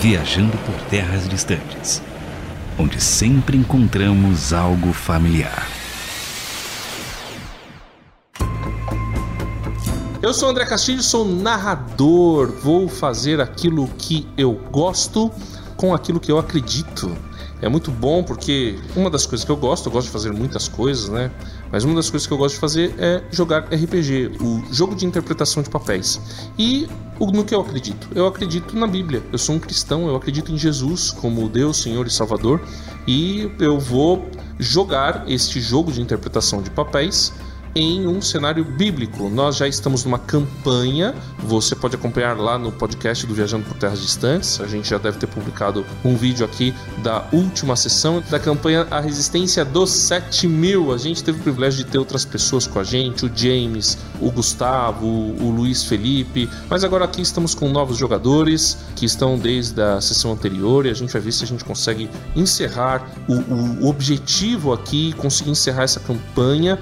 viajando por terras distantes, onde sempre encontramos algo familiar. Eu sou André Castilho, sou narrador. Vou fazer aquilo que eu gosto com aquilo que eu acredito. É muito bom porque uma das coisas que eu gosto, eu gosto de fazer muitas coisas, né? Mas uma das coisas que eu gosto de fazer é jogar RPG, o jogo de interpretação de papéis. E no que eu acredito? Eu acredito na Bíblia. Eu sou um cristão, eu acredito em Jesus como Deus, Senhor e Salvador. E eu vou jogar este jogo de interpretação de papéis em um cenário bíblico. Nós já estamos numa campanha, você pode acompanhar lá no podcast do Viajando por Terras Distantes. A gente já deve ter publicado um vídeo aqui da última sessão da campanha A Resistência dos 7000. A gente teve o privilégio de ter outras pessoas com a gente, o James, o Gustavo, o Luiz Felipe, mas agora aqui estamos com novos jogadores que estão desde a sessão anterior e a gente vai ver se a gente consegue encerrar o, o objetivo aqui, conseguir encerrar essa campanha.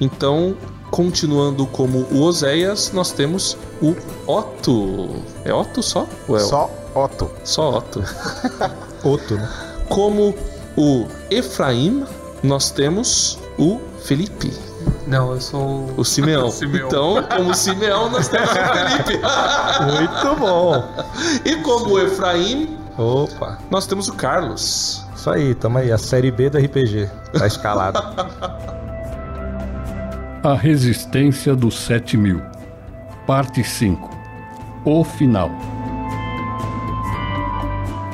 Então, continuando como o Oséias, nós temos o Otto. É Otto só? Ou é só Otto. Só Otto. Otto, né? Como o Efraim, nós temos o Felipe. Não, eu sou o Simeão. o Simeão. Então, como Simeão, nós temos o Felipe. Muito bom. E como o Efraim, Opa. nós temos o Carlos. Isso aí, tamo aí, a série B do RPG. Tá escalada. A Resistência dos Sete Mil, Parte 5 O Final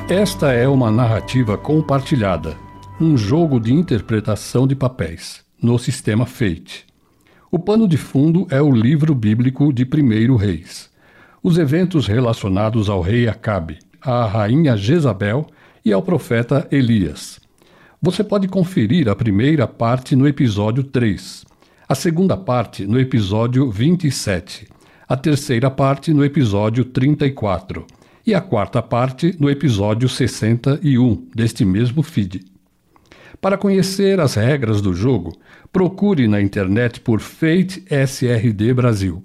Esta é uma narrativa compartilhada, um jogo de interpretação de papéis, no sistema Fate. O pano de fundo é o livro bíblico de Primeiro Reis. Os eventos relacionados ao rei Acabe, à rainha Jezabel e ao profeta Elias. Você pode conferir a primeira parte no episódio 3 a segunda parte no episódio 27, a terceira parte no episódio 34 e a quarta parte no episódio 61 deste mesmo feed. Para conhecer as regras do jogo, procure na internet por Fate SRD Brasil.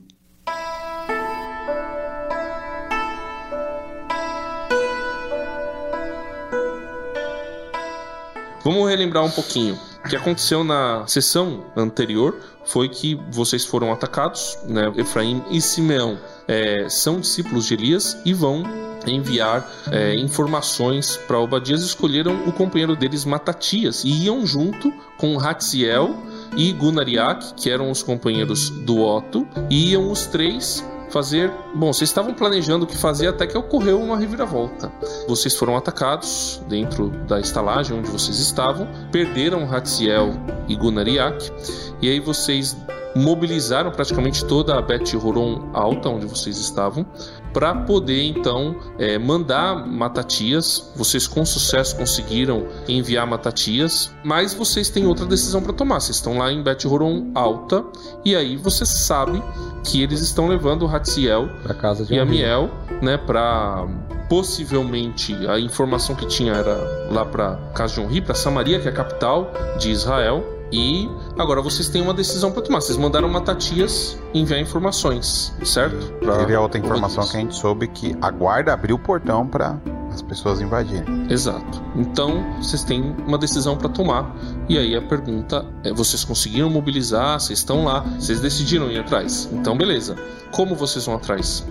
Vamos relembrar um pouquinho. O que aconteceu na sessão anterior foi que vocês foram atacados, né? Efraim e Simeão é, são discípulos de Elias e vão enviar é, informações para Obadias. Escolheram o companheiro deles, Matatias, e iam junto com Ratziel e Gunariak, que eram os companheiros do Otto, e iam os três fazer. Bom, vocês estavam planejando o que fazer até que ocorreu uma reviravolta. Vocês foram atacados dentro da estalagem onde vocês estavam, perderam Hatziel e Gunariak, e aí vocês mobilizaram praticamente toda a Bet Horon alta onde vocês estavam para poder então é, mandar Matatias. Vocês com sucesso conseguiram enviar Matatias, mas vocês têm outra decisão para tomar. Vocês estão lá em Bet Horon alta e aí você sabe que eles estão levando o Hatziel casa de e Amiel, né, para possivelmente a informação que tinha era lá para casa de Onri, para Samaria, que é a capital de Israel e agora vocês têm uma decisão para tomar. Vocês mandaram Matatias enviar informações, certo? Pra e a outra informação que a gente soube que a guarda abriu o portão para as pessoas invadirem. Exato. Então, vocês têm uma decisão para tomar. E aí a pergunta é: vocês conseguiram mobilizar? Vocês estão lá? Vocês decidiram ir atrás? Então, beleza. Como vocês vão atrás?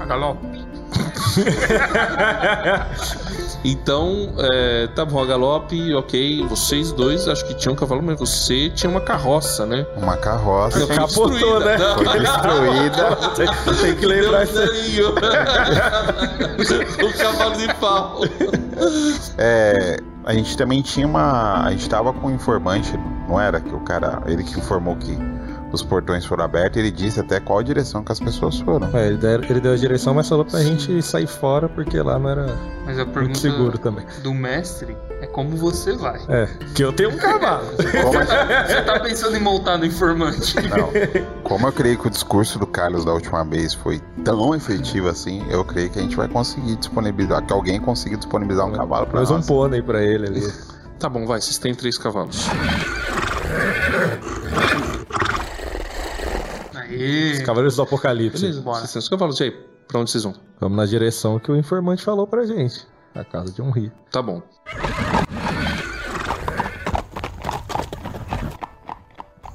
A galope. Então, é, tá bom, a galope, ok. Vocês dois acho que tinham um cavalo, mas você tinha uma carroça, né? Uma carroça. Não, capotou, né? Não. Foi destruída. tem, tem que lembrar isso o cavalo de pau. É, a gente também tinha uma. A gente tava com um informante, não era? Que o cara. Ele que informou que os portões foram abertos, ele disse até qual direção que as pessoas foram. É, ele, deu, ele deu a direção, mas falou pra gente sair fora, porque lá não era mas a muito seguro também. Do mestre é como você vai. É, que eu tenho um cavalo. você tá pensando em montar no informante. Não. Como eu creio que o discurso do Carlos da última vez foi tão efetivo assim, eu creio que a gente vai conseguir disponibilizar, que alguém consiga disponibilizar um é, cavalo pra nós. um pônei pra ele ali. Tá bom, vai, vocês têm três cavalos. Aê. Os Cavaleiros do Apocalipse. Beleza, bora. Vocês têm os cavalos, e aí? Pra onde vocês vão? Vamos na direção que o informante falou pra gente. A casa de um rio. Tá bom.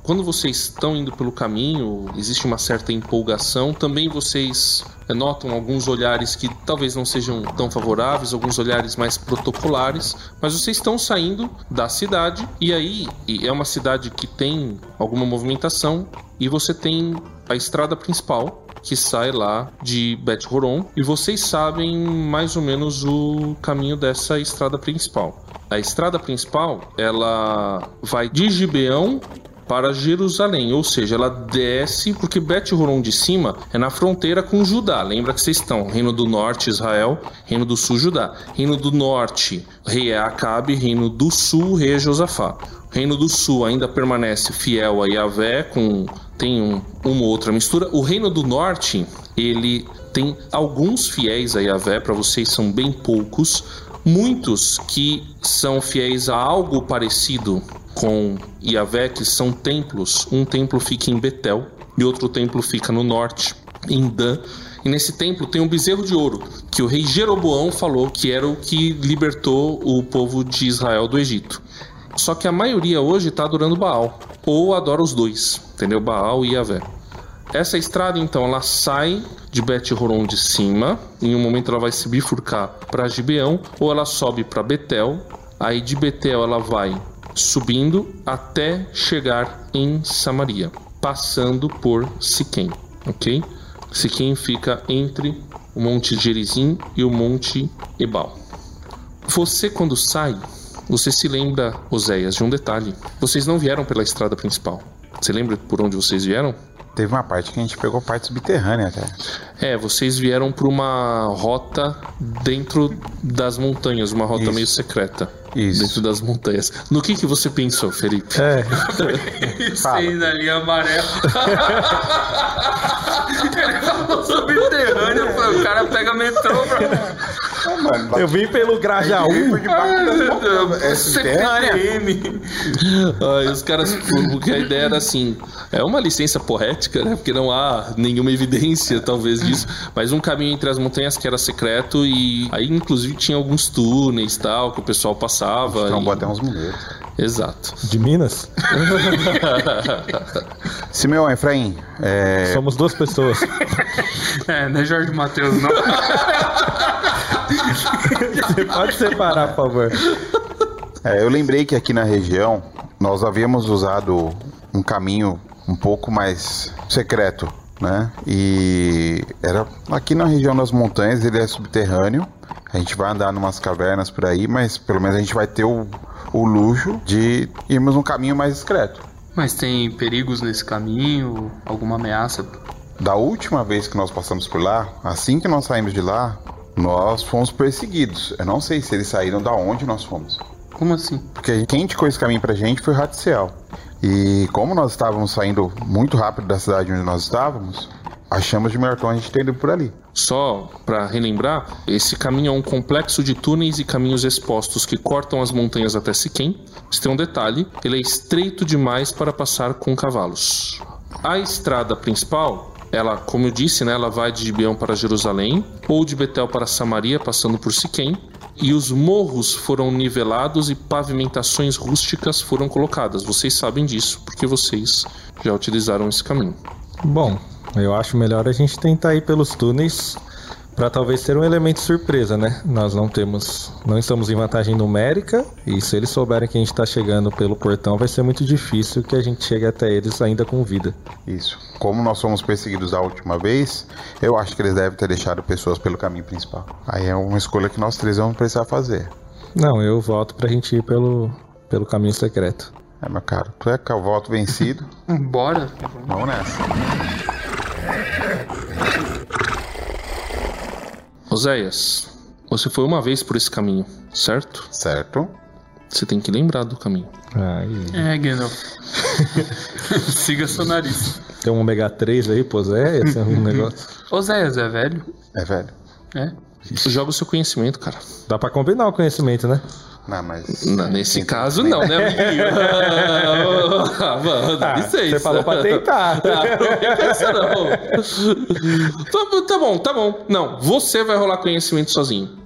Quando vocês estão indo pelo caminho, existe uma certa empolgação. Também vocês eh, notam alguns olhares que talvez não sejam tão favoráveis, alguns olhares mais protocolares, mas vocês estão saindo da cidade e aí e é uma cidade que tem alguma movimentação e você tem a estrada principal que sai lá de Bet Horon e vocês sabem mais ou menos o caminho dessa estrada principal. A estrada principal, ela vai de Gibeão para Jerusalém, ou seja, ela desce porque Bet Horon de cima é na fronteira com Judá. Lembra que vocês estão Reino do Norte Israel, Reino do Sul Judá. Reino do Norte, rei é Acabe, Reino do Sul, rei é Josafá. Reino do Sul ainda permanece fiel a Yahvé, com tem um, uma outra mistura. O Reino do Norte, ele tem alguns fiéis a Yahvé, para vocês são bem poucos. Muitos que são fiéis a algo parecido com Yahvé, que são templos. Um templo fica em Betel e outro templo fica no norte, em Dan. E nesse templo tem um bezerro de ouro, que o rei Jeroboão falou que era o que libertou o povo de Israel do Egito. Só que a maioria hoje está adorando Baal, ou adora os dois, entendeu? Baal e Yahvé. Essa estrada, então, ela sai de Bet Horon de cima, em um momento ela vai se bifurcar para Gibeão, ou ela sobe para Betel, aí de Betel ela vai subindo até chegar em Samaria, passando por Siquém, ok? Siquém fica entre o Monte Gerizim e o Monte Ebal. Você, quando sai, você se lembra, Oséias, de um detalhe. Vocês não vieram pela estrada principal. Você lembra por onde vocês vieram? Teve uma parte que a gente pegou parte subterrânea até. É, vocês vieram por uma rota dentro das montanhas, uma rota Isso. meio secreta. Isso. Dentro das montanhas. No que, que você pensou, Felipe? É, Sem na linha amarela. Ele falou subterrâneo, pô, o cara pega metrô pra. Eu vim pelo Grajaú. É? CPM. Aí os caras, porque a ideia era assim, é uma licença poética, né? Porque não há nenhuma evidência, talvez, disso. Mas um caminho entre as montanhas que era secreto e aí, inclusive, tinha alguns túneis tal que o pessoal passava. Trombou e- até uns mineiros. Exato. De Minas? Simeão, Efraim, é, Somos duas pessoas. É, não é Jorge Matheus, não. Você pode separar, por favor. é, eu lembrei que aqui na região nós havíamos usado um caminho um pouco mais secreto, né? E era aqui na região das montanhas, ele é subterrâneo. A gente vai andar numas cavernas por aí, mas pelo menos a gente vai ter o, o luxo de irmos um caminho mais discreto. Mas tem perigos nesse caminho? Alguma ameaça? Da última vez que nós passamos por lá, assim que nós saímos de lá, nós fomos perseguidos. Eu não sei se eles saíram da onde nós fomos. Como assim? Porque quem indicou esse caminho pra gente foi o Ratziel. E como nós estávamos saindo muito rápido da cidade onde nós estávamos, achamos de melhor tom a gente ter ido por ali. Só para relembrar, esse caminho é um complexo de túneis e caminhos expostos que cortam as montanhas até Siquém. Mas tem um detalhe, ele é estreito demais para passar com cavalos. A estrada principal, ela, como eu disse, né, ela vai de Gibeão para Jerusalém ou de Betel para Samaria, passando por Siquém. E os morros foram nivelados e pavimentações rústicas foram colocadas. Vocês sabem disso, porque vocês já utilizaram esse caminho. Bom, eu acho melhor a gente tentar ir pelos túneis para talvez ter um elemento surpresa, né? Nós não temos, não estamos em vantagem numérica e se eles souberem que a gente está chegando pelo portão, vai ser muito difícil que a gente chegue até eles ainda com vida. Isso. Como nós fomos perseguidos da última vez, eu acho que eles devem ter deixado pessoas pelo caminho principal. Aí é uma escolha que nós três vamos precisar fazer. Não, eu voto pra gente ir pelo, pelo caminho secreto. É, meu caro, tu é que eu voto vencido. Bora. Vamos nessa. Oséias, você foi uma vez por esse caminho, certo? Certo? Você tem que lembrar do caminho. Aí, É, Gandalf. Siga seu nariz. tem um ômega 3 aí, pô, esse é um negócio. Oséias é velho? É velho. É. Joga o seu conhecimento, cara. Dá pra combinar o conhecimento, né? Não, mas. Não, nesse caso, não, né, amiguinho? Ah, mano, dá Ah, licença. você falou pra tentar. Ah, não essa, tá, tá bom, tá bom. Não, você vai rolar conhecimento sozinho.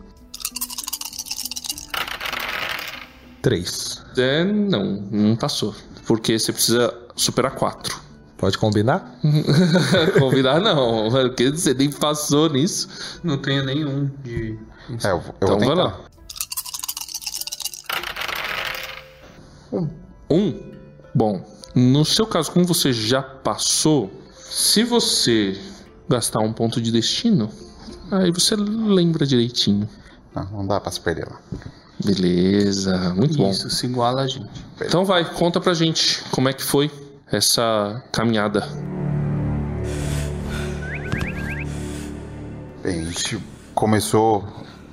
três. É, não, não passou. Porque você precisa superar quatro. Pode combinar? Combinar não, porque você nem passou nisso. Não tenho nenhum de. É, eu, eu Então vou vai tentar. lá. Um. Bom, no seu caso, como você já passou, se você gastar um ponto de destino, aí você lembra direitinho. Não, não dá pra se perder lá. Beleza, muito bom. Isso se iguala a gente. Então vai, conta pra gente como é que foi essa caminhada. Bem, a gente começou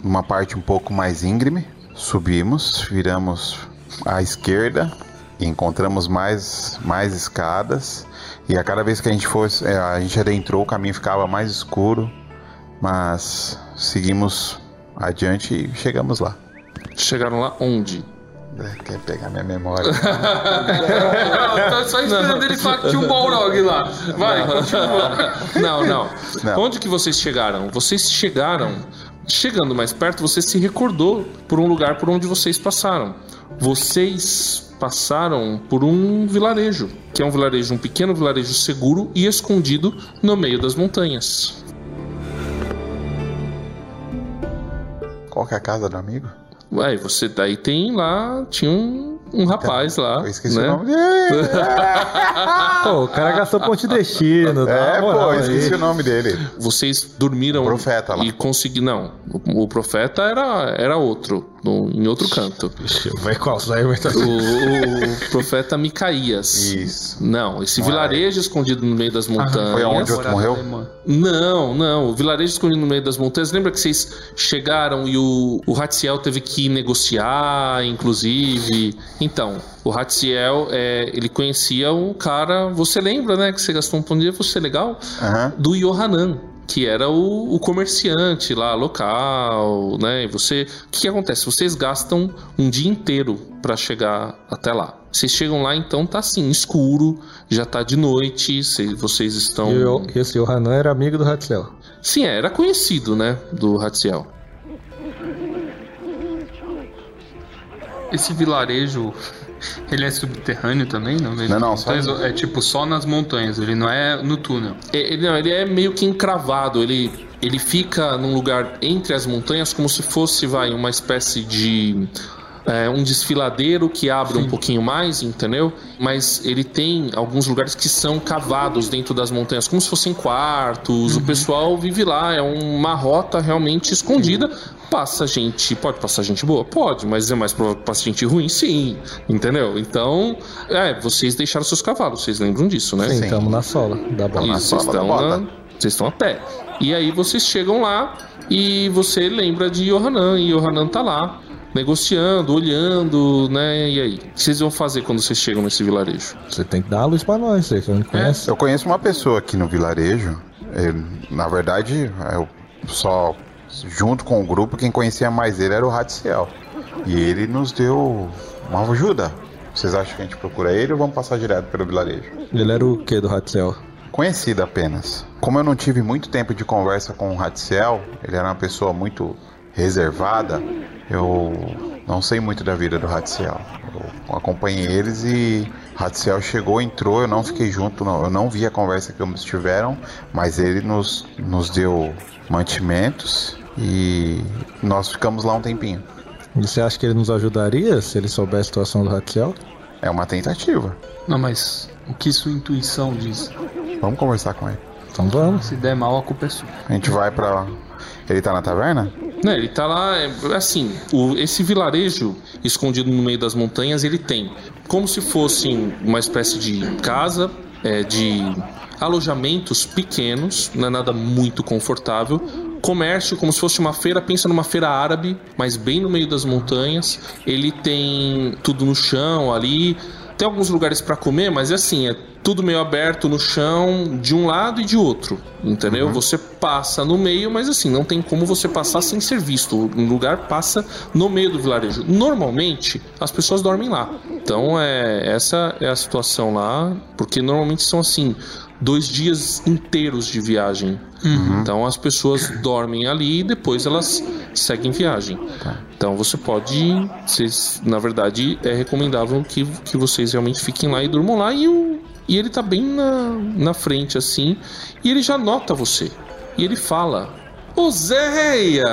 numa parte um pouco mais íngreme, subimos, viramos à esquerda encontramos mais, mais escadas. E a cada vez que a gente fosse, é, a gente adentrou, o caminho ficava mais escuro, mas seguimos adiante e chegamos lá. Chegaram lá onde? É, Quer pegar minha memória? Eu tô só esperando ele falar que tinha um Balrog lá. Vai, continua. Não, não, Não. Onde que vocês chegaram? Vocês chegaram. Chegando mais perto, você se recordou por um lugar por onde vocês passaram. Vocês passaram por um vilarejo, que é um vilarejo, um pequeno vilarejo seguro e escondido no meio das montanhas. Qual que é a casa do amigo? Ué, você daí tem lá, tinha um, um rapaz lá, Eu esqueci né? o nome dele. Pô, o cara gastou ponto de destino. dá É, pô, aí. esqueci o nome dele. Vocês dormiram O profeta lá. e conseguiram. Não, o, o profeta era, era outro, no- em outro canto. Ver qual. O, o profeta Micaías. Isso. Não, esse vilarejo escondido no meio das montanhas. Foi aonde o outro morreu? Não, não. O vilarejo escondido no meio das montanhas. Lembra que vocês chegaram e o, o Hatziel teve que negociar, inclusive? Então, o Hatziel, é, ele conhecia o cara. Você lembra, né? Que você gastou um ponto de você legal? Aham. do Yohanan, que era o, o comerciante lá local, né? E você, o que, que acontece? Vocês gastam um dia inteiro para chegar até lá. Vocês chegam lá, então tá assim, escuro, já tá de noite, cê- vocês estão. E o- e esse Yohanan era amigo do Hatzel. Sim, é, era conhecido, né, do Hatziel. Esse vilarejo, ele é subterrâneo também? Não, Ele- Não, não, só- É tipo só nas montanhas, ele não é no túnel. É, Ele, não, ele é meio que encravado, ele, ele fica num lugar entre as montanhas como se fosse, vai, uma espécie de é, um desfiladeiro que abre um pouquinho mais, entendeu? Mas ele tem alguns lugares que são cavados dentro das montanhas, como se fossem quartos. O pessoal vive lá, é uma rota realmente escondida. Passa gente, pode passar gente boa? Pode, mas é mais provável que passe gente ruim? Sim, entendeu? Então, é, vocês deixaram seus cavalos, vocês lembram disso, né? Sim, Sim. estamos na sola da bola. na Isso, vocês sola da estão, bota. na- vocês estão a pé. E aí vocês chegam lá e você lembra de Yohanan, e Yohanan tá lá, negociando, olhando, né? E aí? O que vocês vão fazer quando vocês chegam nesse vilarejo? Você tem que dar a luz pra nós, você que não conhece. Eu conheço uma pessoa aqui no vilarejo. ele- na verdade, eu só junto com o grupo, quem conhecia mais ele era o Ratziel. E ele nos deu uma ajuda. Vocês acham que a gente procura ele ou vamos passar direto pelo vilarejo? Ele era o que do Hatzel? Conhecido apenas. Como eu não tive muito tempo de conversa com o Ratziel, ele era uma pessoa muito reservada, eu não sei muito da vida do Ratziel. Eu acompanhei eles e Ratziel chegou, entrou, eu não fiquei junto, não- eu não vi a conversa que eles tiveram, mas ele nos, nos deu mantimentos e nós ficamos lá um tempinho. E você acha que ele nos ajudaria se ele souber a situação do Hatzel? É uma tentativa. Não, mas o que sua intuição diz? Vamos conversar com ele. Então vamos. Se der mal, a culpa é sua. A gente vai pra. Ele tá na taverna? Né, ele tá lá, é, assim, o- esse vilarejo escondido no meio das montanhas, ele tem como se fosse uma espécie de casa, é, de alojamentos pequenos, não é nada muito confortável. Comércio, como se fosse uma feira, pensa numa feira árabe, mas bem no meio das montanhas. Ele tem tudo no chão ali. Tem alguns lugares para comer, mas é assim, é tudo meio aberto no chão, de um lado e de outro, entendeu? Você passa no meio, mas assim, não tem como você passar sem ser visto. O lugar passa no meio do vilarejo. Normalmente, as pessoas dormem lá. Então, é, essa é a situação lá, porque normalmente são assim, dois dias inteiros de viagem. Então, as pessoas dormem ali e depois elas seguem viagem. Então você pode. Vocês, na verdade, é recomendável que, que vocês realmente fiquem lá e durmam lá. E, o, e ele tá bem na, na frente, assim. E ele já nota você. E ele fala: Oséias!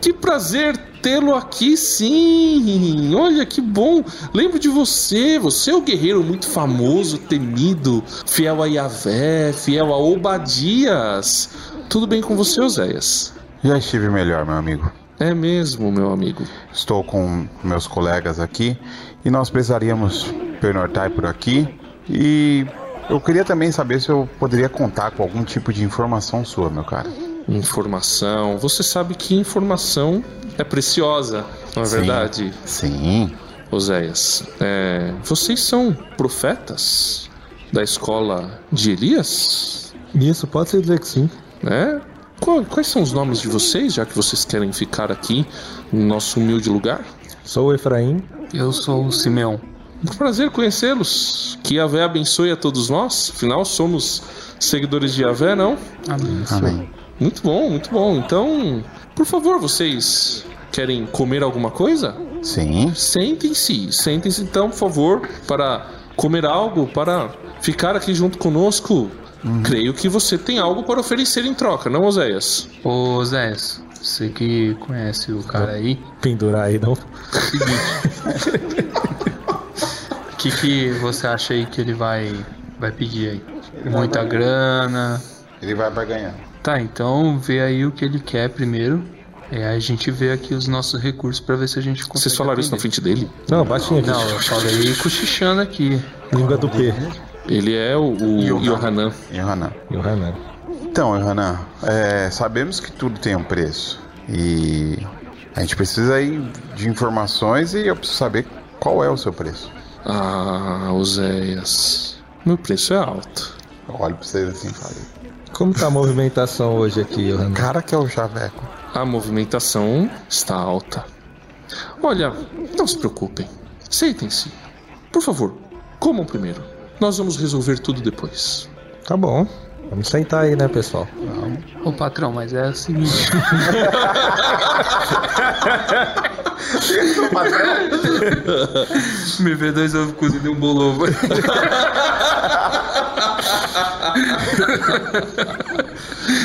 Que prazer tê-lo aqui, sim! Olha que bom! Lembro de você. Você é o guerreiro muito famoso, temido, fiel a Yahvé, fiel a Obadias. Tudo bem com você, Oséias? Já estive melhor, meu amigo. É mesmo, meu amigo. Estou com meus colegas aqui e nós precisaríamos pernoitar por aqui. E eu queria também saber se eu poderia contar com algum tipo de informação sua, meu cara. Informação. Você sabe que informação é preciosa, não é Sim. verdade? Sim. Oséias, é, vocês são profetas da escola de Elias? Isso, pode-se dizer que sim. Né? Qual- quais são os nomes de vocês, já que vocês querem ficar aqui no nosso humilde lugar? Sou o Efraim. Eu sou o Simeão. Um prazer conhecê-los. Que Yahvé abençoe a todos nós. Afinal, somos seguidores de Yahvé, não? Amém. Amém. Muito bom, muito bom. Então, por favor, vocês querem comer alguma coisa? Sim. Sentem-se, sentem-se então, por favor, para comer algo, para ficar aqui junto conosco. Creio que você tem algo para oferecer em troca, não, Oséias? Ô, Zéias, você que conhece o cara aí, Pendurar aí, não. o que, que você acha aí que ele vai, vai pedir aí? Muita grana. Ele vai ganhar. Tá, então vê aí o que ele quer primeiro. E aí a gente vê aqui os nossos recursos pra ver se a gente consegue. Vocês falaram isso na frente dele? Não, baixinho aqui. Não, eu falei cochichando aqui. Língua do P. Ele é o, o Yohanan. Johanan. E o Hanan. Então, Johanan, é, sabemos que tudo tem um preço. E a gente precisa aí de informações e eu preciso saber qual é o seu preço. Ah, Oséias. Meu preço é alto. Eu olho pra vocês assim e falo. Como tá a movimentação hoje aqui, Hanan? Cara que é o Chaveco. A movimentação está alta. Olha, não se preocupem. Sentem-se. Por favor, comam primeiro. Nós vamos resolver tudo depois. Tá bom. Vamos sentar aí, né, pessoal? Ô patrão, mas é o seguinte. Me vê dois ovos cozidos e um bolovo.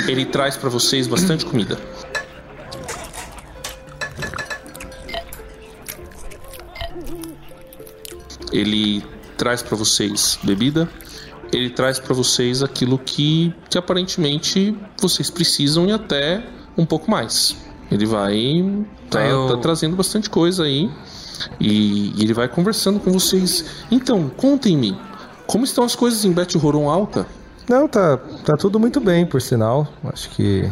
Ele traz para vocês bastante comida. Ele traz para vocês bebida. Ele traz para vocês aquilo que, que aparentemente vocês precisam e até um pouco mais. Ele vai tá, Eu- tá trazendo bastante coisa aí e, e ele vai conversando com vocês. Então, contem-me, como estão as coisas em Bet Horon Alta? Não, tá, tá tudo muito bem, por sinal. Acho que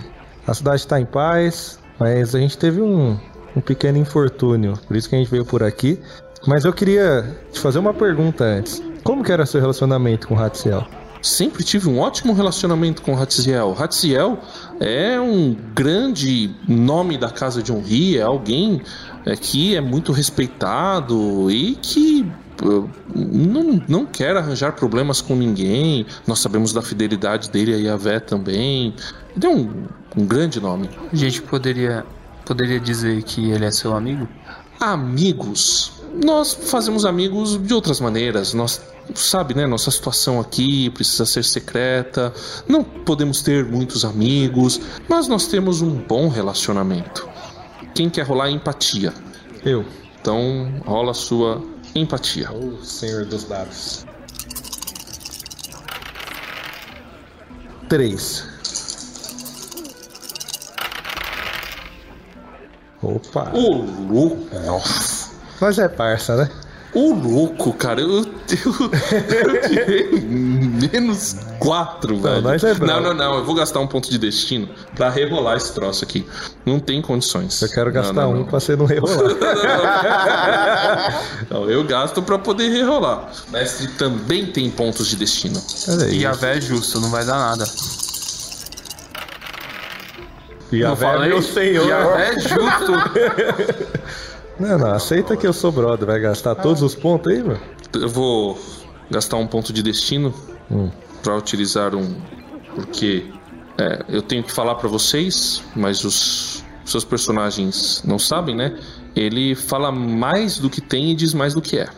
a cidade tá em paz, mas a gente teve um, um pequeno infortúnio, por isso que a gente veio por aqui. Mas eu queria te fazer uma pergunta antes. Como que era seu relacionamento com o Hatziel? Sempre tive um ótimo relacionamento com Hatziel. Hatziel é um grande nome da casa de Honri, é alguém é, que é muito respeitado e que não, não quer arranjar problemas com ninguém. Nós sabemos da fidelidade dele a Yahvé também. Ele é um, um grande nome. A gente poderia, poderia dizer que ele é seu amigo? Amigos. Nós fazemos amigos de outras maneiras. Nós, sabe, né? Nossa situação aqui precisa ser secreta. Não podemos ter muitos amigos, mas nós temos um bom relacionamento. Quem quer rolar empatia? Eu. Então, rola a sua empatia. O senhor dos dados. Três. Opa. Ô, louco! Nossa. Mas é parça, né? Ô, louco, cara. Eu, eu, eu tirei menos quatro, velho. nós é não, não, não. Eu vou gastar um ponto de destino pra rerolar esse troço aqui. Não tem condições. Eu quero Não, gastar não, um não. pra você não rerolar. Não, eu gasto pra poder rerolar. Mestre também tem pontos de destino. Olha aí. E a véia é justo, não vai dar nada. E a Não véia é falei? meu senhor. E a véia é justo. Não, não, aceita que eu sou brother. Vai gastar todos os pontos aí, mano? Eu vou gastar um ponto de destino Hum. pra utilizar um. Porque é, eu tenho que falar pra vocês, mas os, seus personagens não sabem, né? Ele fala mais do que tem e diz mais do que é.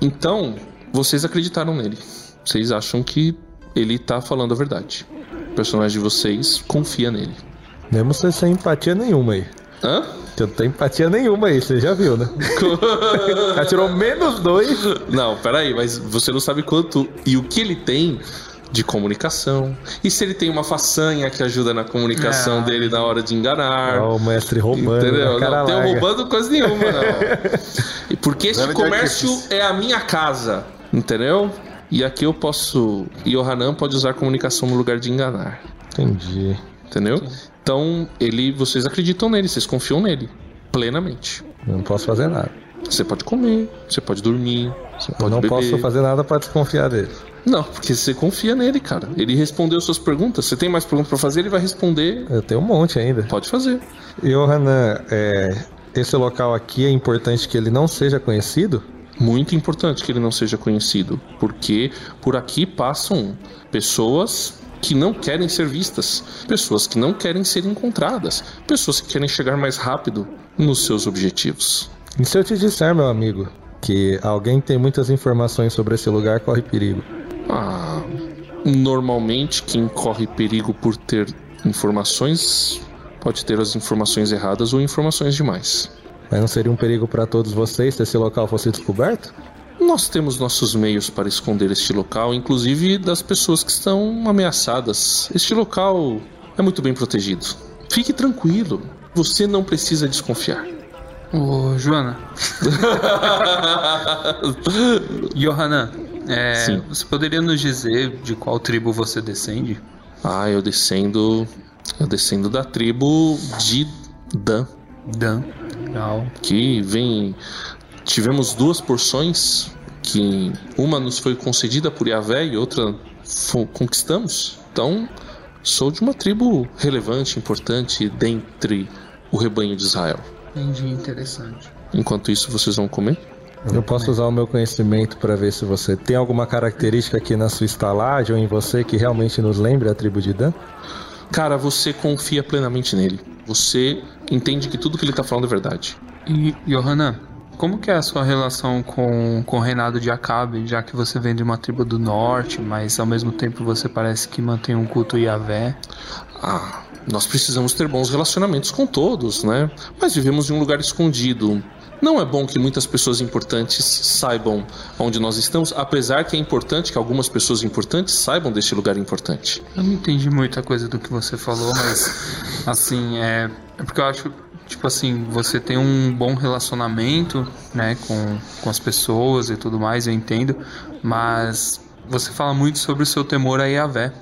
Então, vocês acreditaram nele. Vocês acham que ele tá falando a verdade. O personagem de vocês confia nele. Mesmo sem empatia nenhuma aí. Hã? Você não tem empatia nenhuma aí, você já viu, né? Já tirou menos dois. Não, peraí, mas você não sabe quanto e o que ele tem de comunicação. E se ele tem uma façanha que ajuda na comunicação Ah. dele na hora de enganar. Ó, o mestre roubando. Entendeu? Não tem roubando coisa nenhuma, não. Porque este Usando de comércio é a minha casa, entendeu? E aqui eu posso. E o Hanan pode usar comunicação no lugar de enganar. Entendi. Entendeu? Então, ele. Vocês acreditam nele, vocês confiam nele. Plenamente. Eu não posso fazer nada. Você pode comer, você pode dormir, você Eu pode não beber. posso fazer nada pra desconfiar dele. Não, porque você confia nele, cara. Ele respondeu suas perguntas. Você tem mais perguntas pra fazer, ele vai responder. Eu tenho um monte ainda. Pode fazer. E o Hanan, é, esse local aqui é importante que ele não seja conhecido? Muito importante que ele não seja conhecido, porque por aqui passam pessoas que não querem ser vistas, pessoas que não querem ser encontradas, pessoas que querem chegar mais rápido nos seus objetivos. E se eu te disser, meu amigo, que alguém tem muitas informações sobre esse lugar corre perigo? Ah, normalmente quem corre perigo por ter informações pode ter as informações erradas ou informações demais. Mas não seria um perigo pra todos vocês se esse local fosse descoberto? Nós temos nossos meios para esconder este local, inclusive das pessoas que estão ameaçadas. Este local é muito bem protegido. Fique tranquilo, você não precisa desconfiar. Ô, Joana. Johanan, é, você poderia nos dizer de qual tribo você descende? ah, eu descendo. Eu descendo da tribo de Dan, Dan. Legal. que vem. Tivemos duas porções, que uma nos foi concedida por Yahvé e outra conquistamos. Então, sou de uma tribo relevante, importante dentre o rebanho de Israel. Entendi, interessante. Enquanto isso, vocês vão comer? Eu posso usar o meu conhecimento pra ver se você tem alguma característica aqui na sua estalagem ou em você que realmente nos lembre a tribo de Dan? Cara, você confia plenamente nele. Você entende que tudo que ele tá falando é verdade. E, Johanan, como que é a sua relação com, com o reinado de Acabe, já que você vem de uma tribo do norte, mas ao mesmo tempo você parece que mantém um culto Yahvé? Ah, nós precisamos ter bons relacionamentos com todos, né? Mas vivemos em um lugar escondido. Não é bom que muitas pessoas importantes saibam onde nós estamos, apesar que é importante que algumas pessoas importantes saibam deste lugar importante. Eu não entendi muita coisa do que você falou, mas assim, é, é porque eu acho, tipo assim, você tem um bom relacionamento, né, com, com as pessoas e tudo mais, eu entendo, mas você fala muito sobre o seu temor a Yahvé.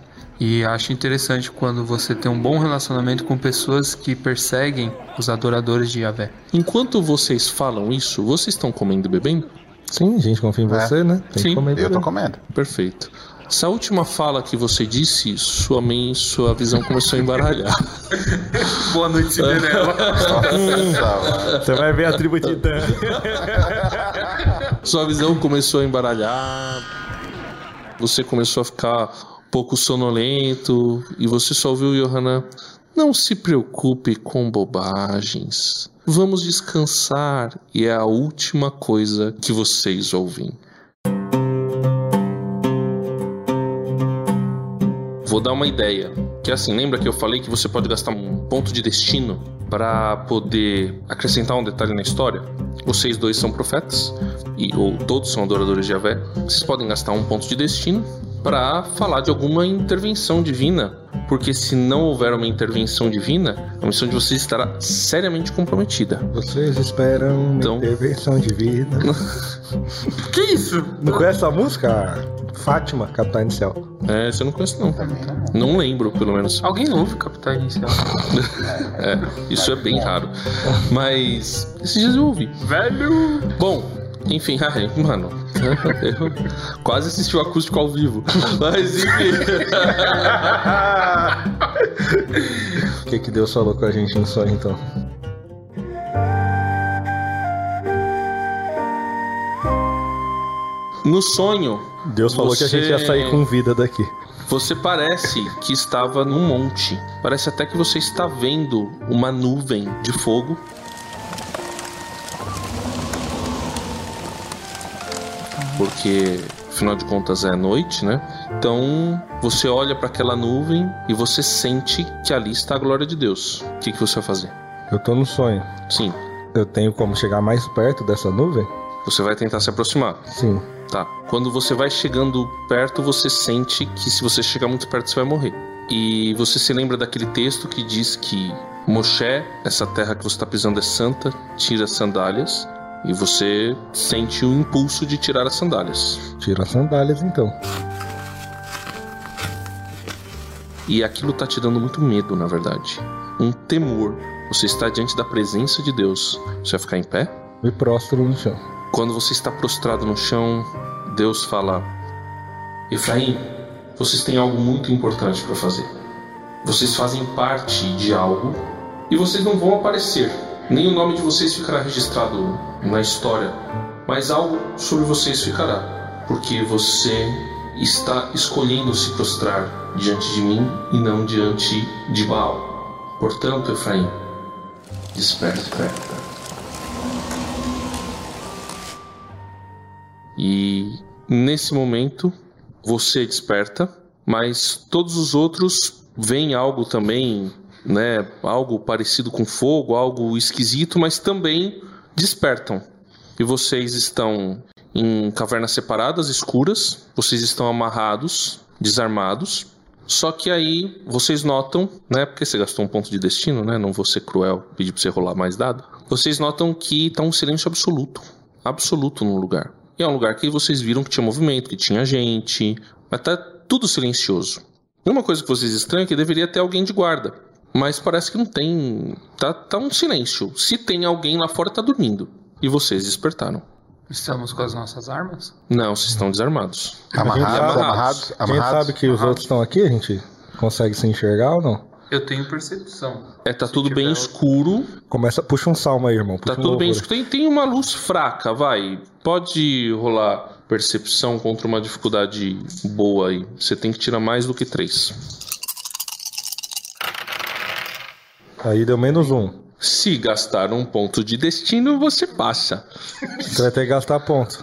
E acho interessante quando você tem um bom relacionamento com pessoas que perseguem os adoradores de Yahvé. Enquanto vocês falam isso, vocês estão comendo e bebendo? Sim, a gente confia em É. você, né? Tem Sim, que comer Eu tô comendo. Perfeito. Essa última fala que você disse, sua, men- sua visão começou a embaralhar. Boa noite, Cinderela. Você vai ver a tribo de Dan. Sua visão começou a embaralhar. Você começou a ficar um pouco sonolento. E você só ouviu Johanna. Não se preocupe com bobagens. Vamos descansar. E é a última coisa que vocês ouvem. Vou dar uma ideia. Que é assim, lembra que eu falei que você pode gastar um ponto de destino para poder acrescentar um detalhe na história? Vocês dois são profetas, e, ou todos são adoradores de Yahvé. Vocês podem gastar um ponto de destino para falar de alguma intervenção divina. Porque se não houver uma intervenção divina, a missão de vocês estará seriamente comprometida. Vocês esperam uma Então. intervenção de vida. que isso? Não conhece a música? Fátima, Capitã Inicial. É, você não conhece não. Não lembro, pelo menos. Alguém ouve Capitão Inicial? É, isso é bem raro. Mas esses dias eu ouvi. Velho! Bom, enfim, ai, mano. Eu quase assisti o acústico ao vivo. Mas enfim. O que, que Deus falou com a gente no sonho, então? No sonho. Deus falou que a gente ia Você- sair com vida daqui. Você parece que estava num monte. Parece até que você está vendo uma nuvem de fogo. Porque afinal de contas é noite, né? Então você olha para aquela nuvem e você sente que ali está a glória de Deus. O que, que você vai fazer? Eu tô no sonho. Sim. Eu tenho como chegar mais perto dessa nuvem? Você vai tentar se aproximar. Sim. Tá. Quando você vai chegando perto, você sente que se você chegar muito perto, você vai morrer. E você se lembra daquele texto que diz que Moshe, essa terra que você está pisando é santa, tira as sandálias. E você sente o impulso de tirar as sandálias. Tira as sandálias então. E aquilo tá te dando muito medo, na verdade. Um temor. Você está diante da presença de Deus. Você vai ficar em pé? Me prostro no chão. Quando você está prostrado no chão, Deus fala: Efraim, vocês têm algo muito importante para fazer. Vocês fazem parte de algo e vocês não vão aparecer. Nem o nome de vocês ficará registrado na história, mas algo sobre vocês ficará, porque você está escolhendo se prostrar diante de mim e não diante de Baal. Portanto, Efraim, desperta. E nesse momento você desperta, mas todos os outros veem algo também, né, algo parecido com fogo, algo esquisito, mas também despertam. E vocês estão em cavernas separadas, escuras, vocês estão amarrados, desarmados. Só que aí vocês notam, né? Porque você gastou um ponto de destino, né? Não vou ser cruel, pedir pra você rolar mais dado. Vocês notam que tá um silêncio absoluto. Absoluto no lugar. E é um lugar que vocês viram que tinha movimento, que tinha gente, mas tá tudo silencioso. E uma coisa que vocês estranham é que deveria ter alguém de guarda. Mas parece que não tem. Tá, tá um silêncio. Se tem alguém lá fora, tá dormindo. E vocês despertaram. Estamos com as nossas armas? Não, vocês estão desarmados. Amarrados, amarrados. amarrados, A gente amarrados. sabe que os outros estão aqui, a gente consegue se enxergar ou não? Eu tenho percepção. É, tá Se tudo bem tiver escuro. Começa, puxa um salmo aí, irmão. Tá puxa um tudo bem escuro. Tem, tem uma luz fraca, vai. Pode rolar percepção contra uma dificuldade boa aí. Você tem que tirar mais do que três. Aí deu menos um. Se gastar um ponto de destino, você passa. Você vai ter que gastar ponto.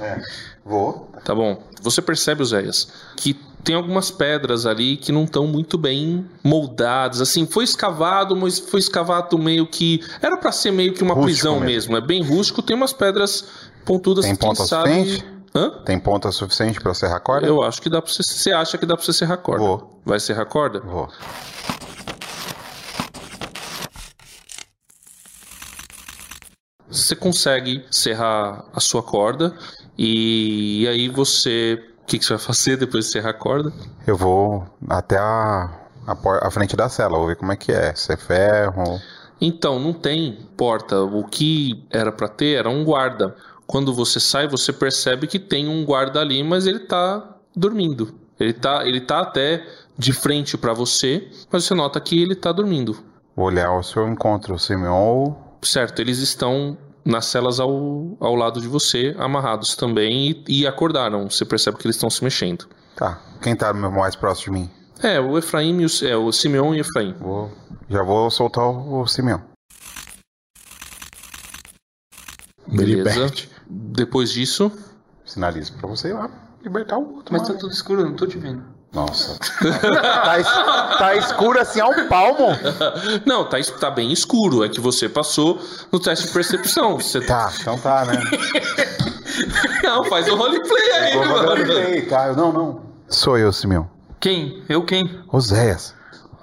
Vou. Tá bom. Você percebe, Oséias, que tem algumas pedras ali que não estão muito bem moldadas. Assim, foi escavado, mas foi escavado meio que. Era pra ser meio que uma Rústico prisão mesmo. mesmo. É bem rústico. Tem umas pedras pontudas Tem ponta sabe. suficiente? Hã? Tem ponta suficiente pra serrar corda? Eu acho que dá pra você. Você acha que dá pra você serrar corda? Vou. Vai serrar corda? Vou. Você consegue serrar a sua corda. E, aí você. O que, que você vai fazer depois de serrar a corda? Eu vou até a, a, a frente da cela, vou ver como é que é. Se é ferro. Então, não tem porta. O que era pra ter era um guarda. Quando você sai, você percebe que tem um guarda ali, mas ele tá dormindo. Ele tá, ele tá até de frente pra você, mas você nota que ele tá dormindo. Vou olhar se eu encontro o Simeon ou. Certo, eles estão nas celas ao, ao lado de você, amarrados também, e, e acordaram. Você percebe que eles estão se mexendo. Tá. Quem tá mais próximo de mim? É, o Efraim e o, é, o Simeon e o Efraim. Vou. Já vou soltar o, o Simeon. Beleza. Depois disso, Sinalizo pra você ir lá libertar o outro. Mas mano. tá tudo escuro, eu não tô te vendo. Nossa. tá, es- tá escuro assim a um palmo? Não, tá, tá bem escuro. É que você passou no teste de percepção. Você Tá, então tá, né? Não, faz o roleplay aí, o mano. replay, tá? Eu- Não, não. Sou eu, Simeon. Quem? Eu quem? Oséias.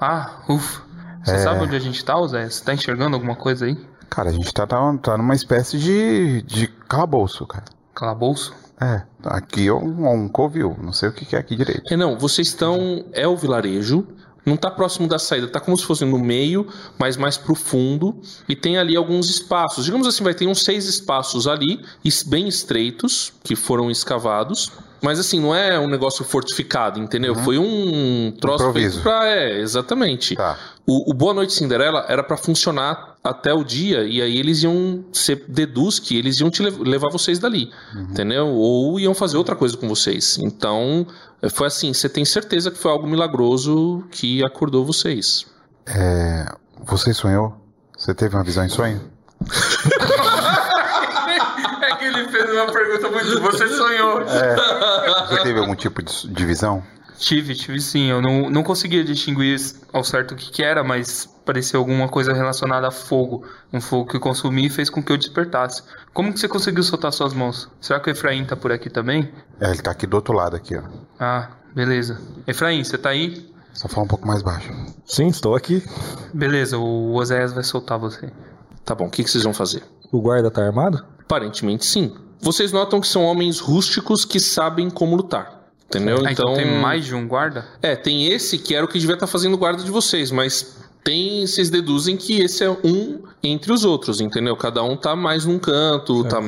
Ah, ufa. Você É. sabe onde a gente tá? Você tá enxergando alguma coisa aí? Cara, a gente tá, tá, tá numa espécie de, de calabouço, cara. Calabouço? É, aqui é um, um covil. Não sei o que é aqui direito. Renan, vocês estão. É o vilarejo. Não tá próximo da saída, tá como se fosse no meio, mas mais pro fundo. E tem ali alguns espaços. Digamos assim, vai ter uns seis espaços ali, bem estreitos, que foram escavados. Mas assim, não é um negócio fortificado, entendeu? Foi um troço Improviso. feito pra. É, exatamente. Tá. O, o Boa Noite Cinderela era pra funcionar até o dia e aí eles iam você deduz que eles iam te levar vocês dali, uhum. entendeu? Ou iam fazer outra coisa com vocês. Então, foi assim, você tem certeza que foi algo milagroso que acordou vocês. É, você sonhou? Você teve uma visão em sonho? é que ele fez uma pergunta muito. Você sonhou? É. Você teve algum tipo de, de visão? Tive, tive sim. Eu não, não conseguia distinguir ao certo o que, que era, mas parecia alguma coisa relacionada a fogo. Um fogo que eu consumi e fez com que eu despertasse. Como que você conseguiu soltar suas mãos? Será que o Efraim tá por aqui também? É, ele tá aqui do outro lado aqui, ó. Ah, beleza. Efraim, você tá aí? Só fala um pouco mais baixo. Sim, estou aqui. Beleza, o Oséias vai soltar você. Tá bom, o que, que vocês vão fazer? O guarda tá armado? Aparentemente sim. Vocês notam que são homens rústicos que sabem como lutar. Entendeu? Ah, então... então tem mais de um guarda? É, tem esse que era o que devia estar fazendo guarda de vocês, mas tem, vocês deduzem que esse é um entre os outros, entendeu? Cada um tá mais num canto, tá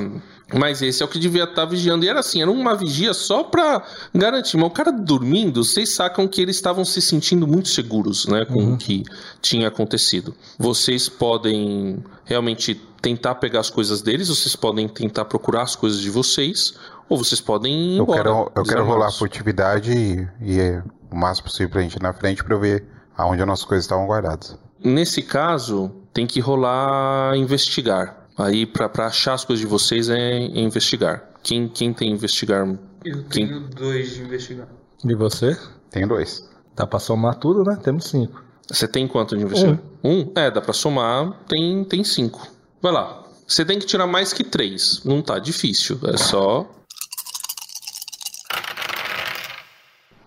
mas esse é o que devia estar vigiando. E era assim, era uma vigia só pra garantir. Mas o cara dormindo, vocês sacam que eles estavam se sentindo muito seguros, né? Com uhum. o que tinha acontecido. Vocês podem realmente tentar pegar as coisas deles, vocês podem tentar procurar as coisas de vocês, ou vocês podem ir eu Quero, eu quero rolar a furtividade e, e é o máximo possível pra gente ir na frente pra eu ver aonde as nossas coisas estavam guardadas. Nesse caso, tem que rolar investigar. Aí, para achar as coisas de vocês, é, é, investigar. Quem, quem tem investigar? Eu quem... tenho dois de investigar. E você? Tenho dois. Dá pra somar tudo, né? Temos cinco. Você tem quanto de investigar? Um. um? É, dá pra somar, tem, tem cinco. Vai lá. Você tem que tirar mais que três. Não tá difícil. É só.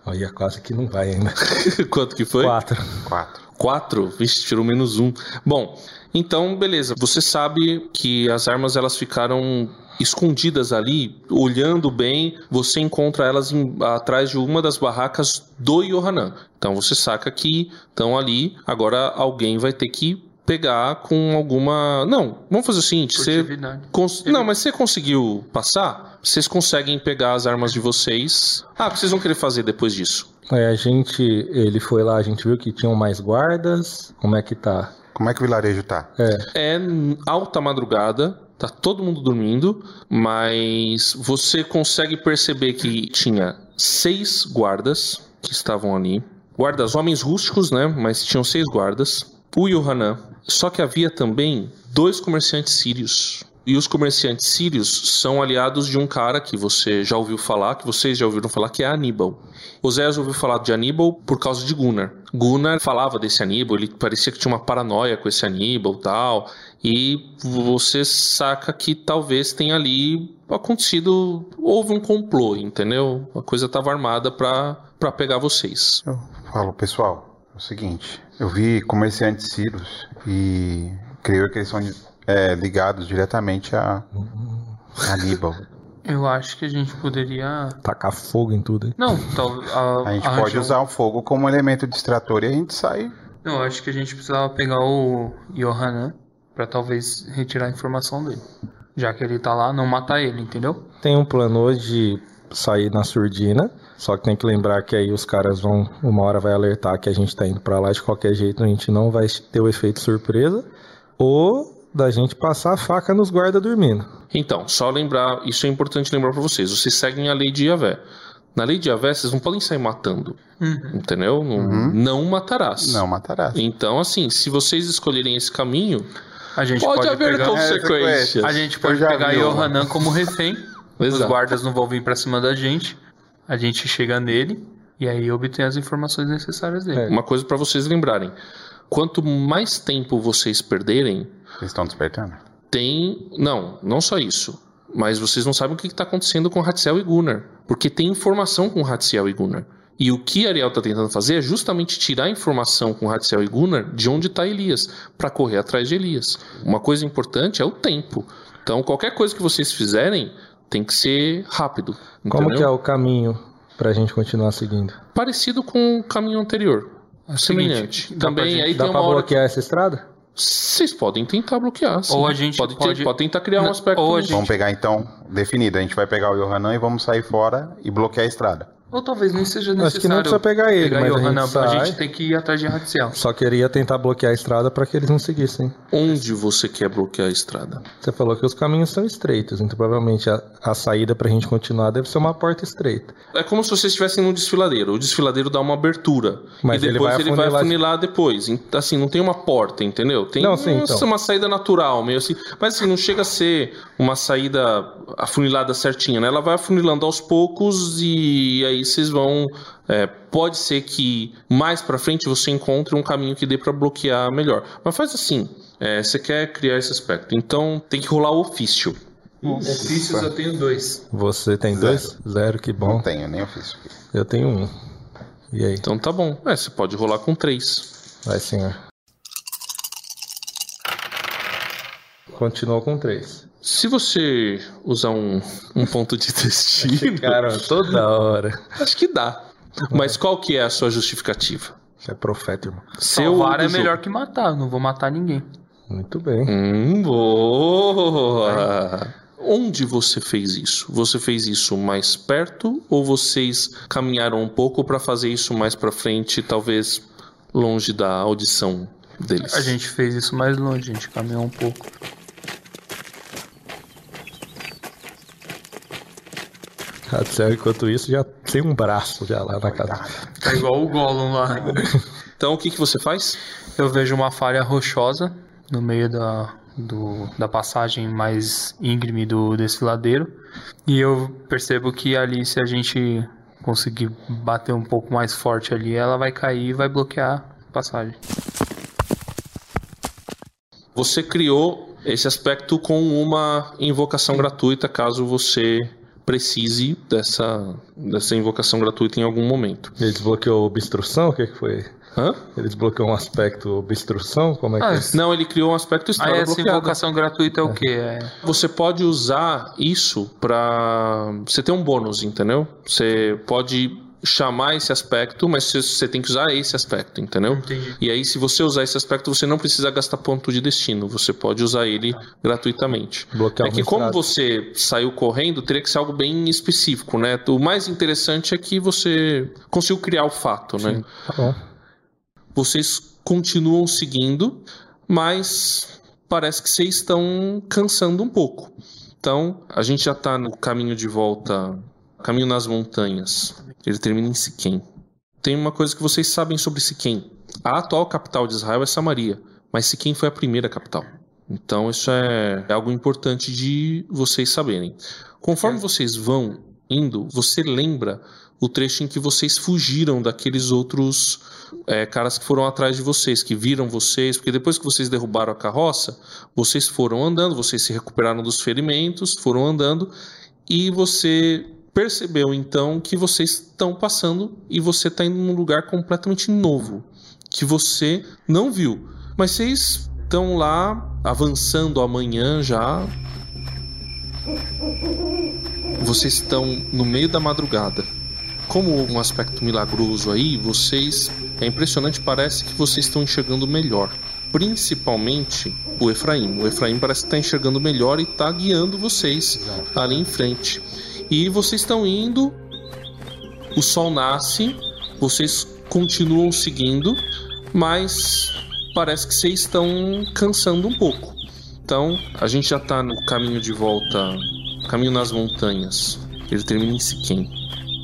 Olha, quase que não vai ainda. Quanto que foi? Quatro. Quatro. Quatro? Vixe, tirou menos um. Bom, então, beleza. Você sabe que as armas elas ficaram escondidas ali, olhando bem, você encontra elas em, atrás de uma das barracas do Yohanan. Então você saca que estão ali. Agora alguém vai ter que pegar com alguma. Não, vamos fazer o seguinte: você. Cons... Não, mas você conseguiu passar? Vocês conseguem pegar as armas de vocês. Ah, o que vocês vão querer fazer depois disso? É, a gente. Ele foi lá, a gente viu que tinham mais guardas. Como é que tá? Como é que o vilarejo tá? É, é alta madrugada, tá todo mundo dormindo, mas você consegue perceber que tinha seis guardas que estavam ali. Guardas, homens rústicos, né? Mas tinham seis guardas. O Yohanan. Só que havia também dois comerciantes sírios. E os comerciantes sírios são aliados de um cara que você já ouviu falar, que vocês já ouviram falar, que é Aníbal. Oséias ouviu falar de Aníbal por causa de Gunnar. Gunnar falava desse Aníbal, ele parecia que tinha uma paranoia com esse Aníbal tal. E você saca que talvez tenha ali acontecido. Houve um complô, entendeu? A coisa estava armada para pegar vocês. Eu falo, pessoal, é o seguinte: eu vi comerciantes sírios e creio que eles são é, ligados diretamente a Aníbal. Eu acho que a gente poderia. Tacar fogo em tudo. Hein? Não, tal, a, a gente pode usar o fogo como elemento distrator e a gente sai. Não, acho que a gente precisava pegar o Johanan para talvez retirar a informação dele. Já que ele tá lá, não matar ele, entendeu? Tem um plano hoje de sair na surdina. Só que tem que lembrar que aí os caras vão, uma hora vai alertar que a gente tá indo para lá de qualquer jeito, a gente não vai ter o efeito surpresa. Ou da gente passar a faca nos guardas dormindo. Então, só lembrar, isso é importante lembrar para vocês. Vocês seguem a lei de Yavé. Na lei de Yavé, vocês não podem sair matando. Uhum. Entendeu? Não, uhum. não matarás. Não matarás. Então, assim, se vocês escolherem esse caminho, a gente pode, pode haver pegar... consequências. A gente pode pegar Yohanan como refém. Os guardas não vão vir para cima da gente. A gente chega nele e aí obtém as informações necessárias dele. É. Uma coisa para vocês lembrarem: quanto mais tempo vocês perderem, eles estão despertando? Tem. Não, não só isso. Mas vocês não sabem o que está acontecendo com Hatziel e Gunnar. Porque tem informação com Hatziel e Gunnar. E o que Ariel está tentando fazer é justamente tirar a informação com Hatziel e Gunnar de onde está Elias, para correr atrás de Elias. Uma coisa importante é o tempo. Então, qualquer coisa que vocês fizerem tem que ser rápido. Como entendeu? que é o caminho para a gente continuar seguindo? Parecido com o caminho anterior. É semelhante. Também aí dá tem uma hora bloquear que... essa estrada? Vocês podem tentar bloquear. Sim. Ou a gente pode, pode... Ter, pode tentar criar um aspecto. Ou a gente... Vamos pegar então definido. A gente vai pegar o Yohanan e vamos sair fora e bloquear a estrada. Ou talvez nem seja necessário. Acho que não precisa pegar ele, pegar mas a gente não, sai. a gente tem que ir atrás de Radziel. Só queria tentar bloquear a estrada para que eles não seguissem. Onde você quer bloquear a estrada? Você falou que os caminhos são estreitos, então provavelmente a, a saída pra gente continuar deve ser uma porta estreita. É como se vocês estivessem num desfiladeiro. O desfiladeiro dá uma abertura. Mas e ele depois vai ele vai afunilar- depois. Assim, não tem uma porta, entendeu? Tem Não, sim, uma, então. uma saída natural, meio assim. Mas assim, não chega a ser uma saída afunilada certinha, né? Ela vai afunilando aos poucos e aí vocês vão. é, pode ser que mais pra frente você encontre um caminho que dê pra bloquear melhor. Mas faz assim. é, você quer criar esse aspecto. Então tem que rolar o ofício. Ofícios eu tenho dois. Você tem dois? Zero, que Não bom. tenho, nem ofício. Eu tenho um. E aí? Então tá bom. É, você pode rolar com três. Vai, senhor. Continuou com três. Se você usar um, um ponto de destino, Cara, toda hora. acho que dá. Mas qual que é a sua justificativa? Você é profeta, irmão. Seu Salvar é jogo. melhor que matar, eu não vou matar ninguém. Muito bem. Hum, boa! Onde você fez isso? Você fez isso mais perto ou vocês caminharam um pouco para fazer isso mais para frente, talvez longe da audição deles? A gente fez isso mais longe, a gente caminhou um pouco. Ratzel, enquanto isso, já tem um braço já lá na casa. Tá igual o Gollum lá. Então o que, que você faz? Eu vejo uma falha rochosa no meio da, do- da passagem mais íngreme do desfiladeiro. E eu percebo que ali, se a gente conseguir bater um pouco mais forte ali, ela vai cair e vai bloquear a passagem. Você criou esse aspecto com uma invocação gratuita, caso você precise dessa, dessa invocação gratuita em algum momento. Ele desbloqueou obstrução? O que, que foi? Hã? Ele desbloqueou um aspecto obstrução? Como é que Ah, é? Não, ele criou um aspecto estrada Aí essa bloqueada. invocação gratuita é o quê? É... Você pode usar isso pra. Você ter um bônus, entendeu? Você pode chamar esse aspecto, mas você- tem que usar esse aspecto, entendeu? Entendi. E aí, se você usar esse aspecto, você não precisa gastar ponto de destino. Você pode usar ele gratuitamente. Bloquear É que como você saiu correndo, teria que ser algo bem específico, né? O mais interessante é que você conseguiu criar o fato, né? Tá bom. Vocês continuam seguindo, mas parece que vocês estão cansando um pouco. Então, a gente já está no caminho de volta, caminho nas montanhas. Ele termina em Siquém. Tem uma coisa que vocês sabem sobre Siquém. A atual capital de Israel é Samaria, mas Siquém foi a primeira capital. Então, isso é, é algo importante de vocês saberem. Conforme vocês vão indo, você lembra o trecho em que vocês fugiram daqueles outros é, caras que foram atrás de vocês, que viram vocês, porque depois que vocês derrubaram a carroça, vocês foram andando, vocês se recuperaram dos ferimentos, foram andando, e você percebeu então que vocês estão passando e você está indo num lugar completamente novo, que você não viu, mas vocês estão lá avançando amanhã já. Vocês estão no meio da madrugada como um aspecto milagroso aí, vocês. É impressionante, parece que vocês estão enxergando melhor. Principalmente o Efraim. O Efraim parece que está enxergando melhor e está guiando vocês ali em frente. E vocês estão indo, o sol nasce, vocês continuam seguindo, mas parece que vocês estão cansando um pouco. Então, a gente já está no caminho de volta, caminho nas montanhas. Ele termina em Siquém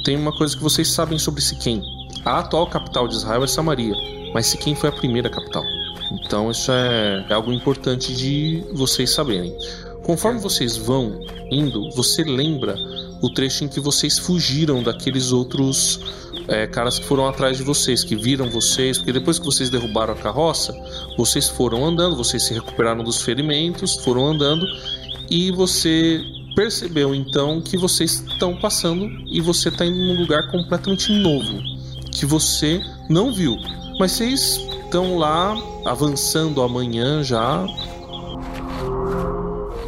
tem uma coisa que vocês sabem sobre Siquém. A atual capital de Israel é Samaria, mas Siquém foi a primeira capital. Então isso é, é algo importante de vocês saberem. Conforme vocês vão indo, você lembra o trecho em que vocês fugiram daqueles outros é, caras que foram atrás de vocês, que viram vocês, porque depois que vocês derrubaram a carroça, vocês foram andando, vocês se recuperaram dos ferimentos, foram andando e você percebeu então que vocês estão passando e você está indo num lugar completamente novo que você não viu, mas vocês estão lá avançando amanhã já,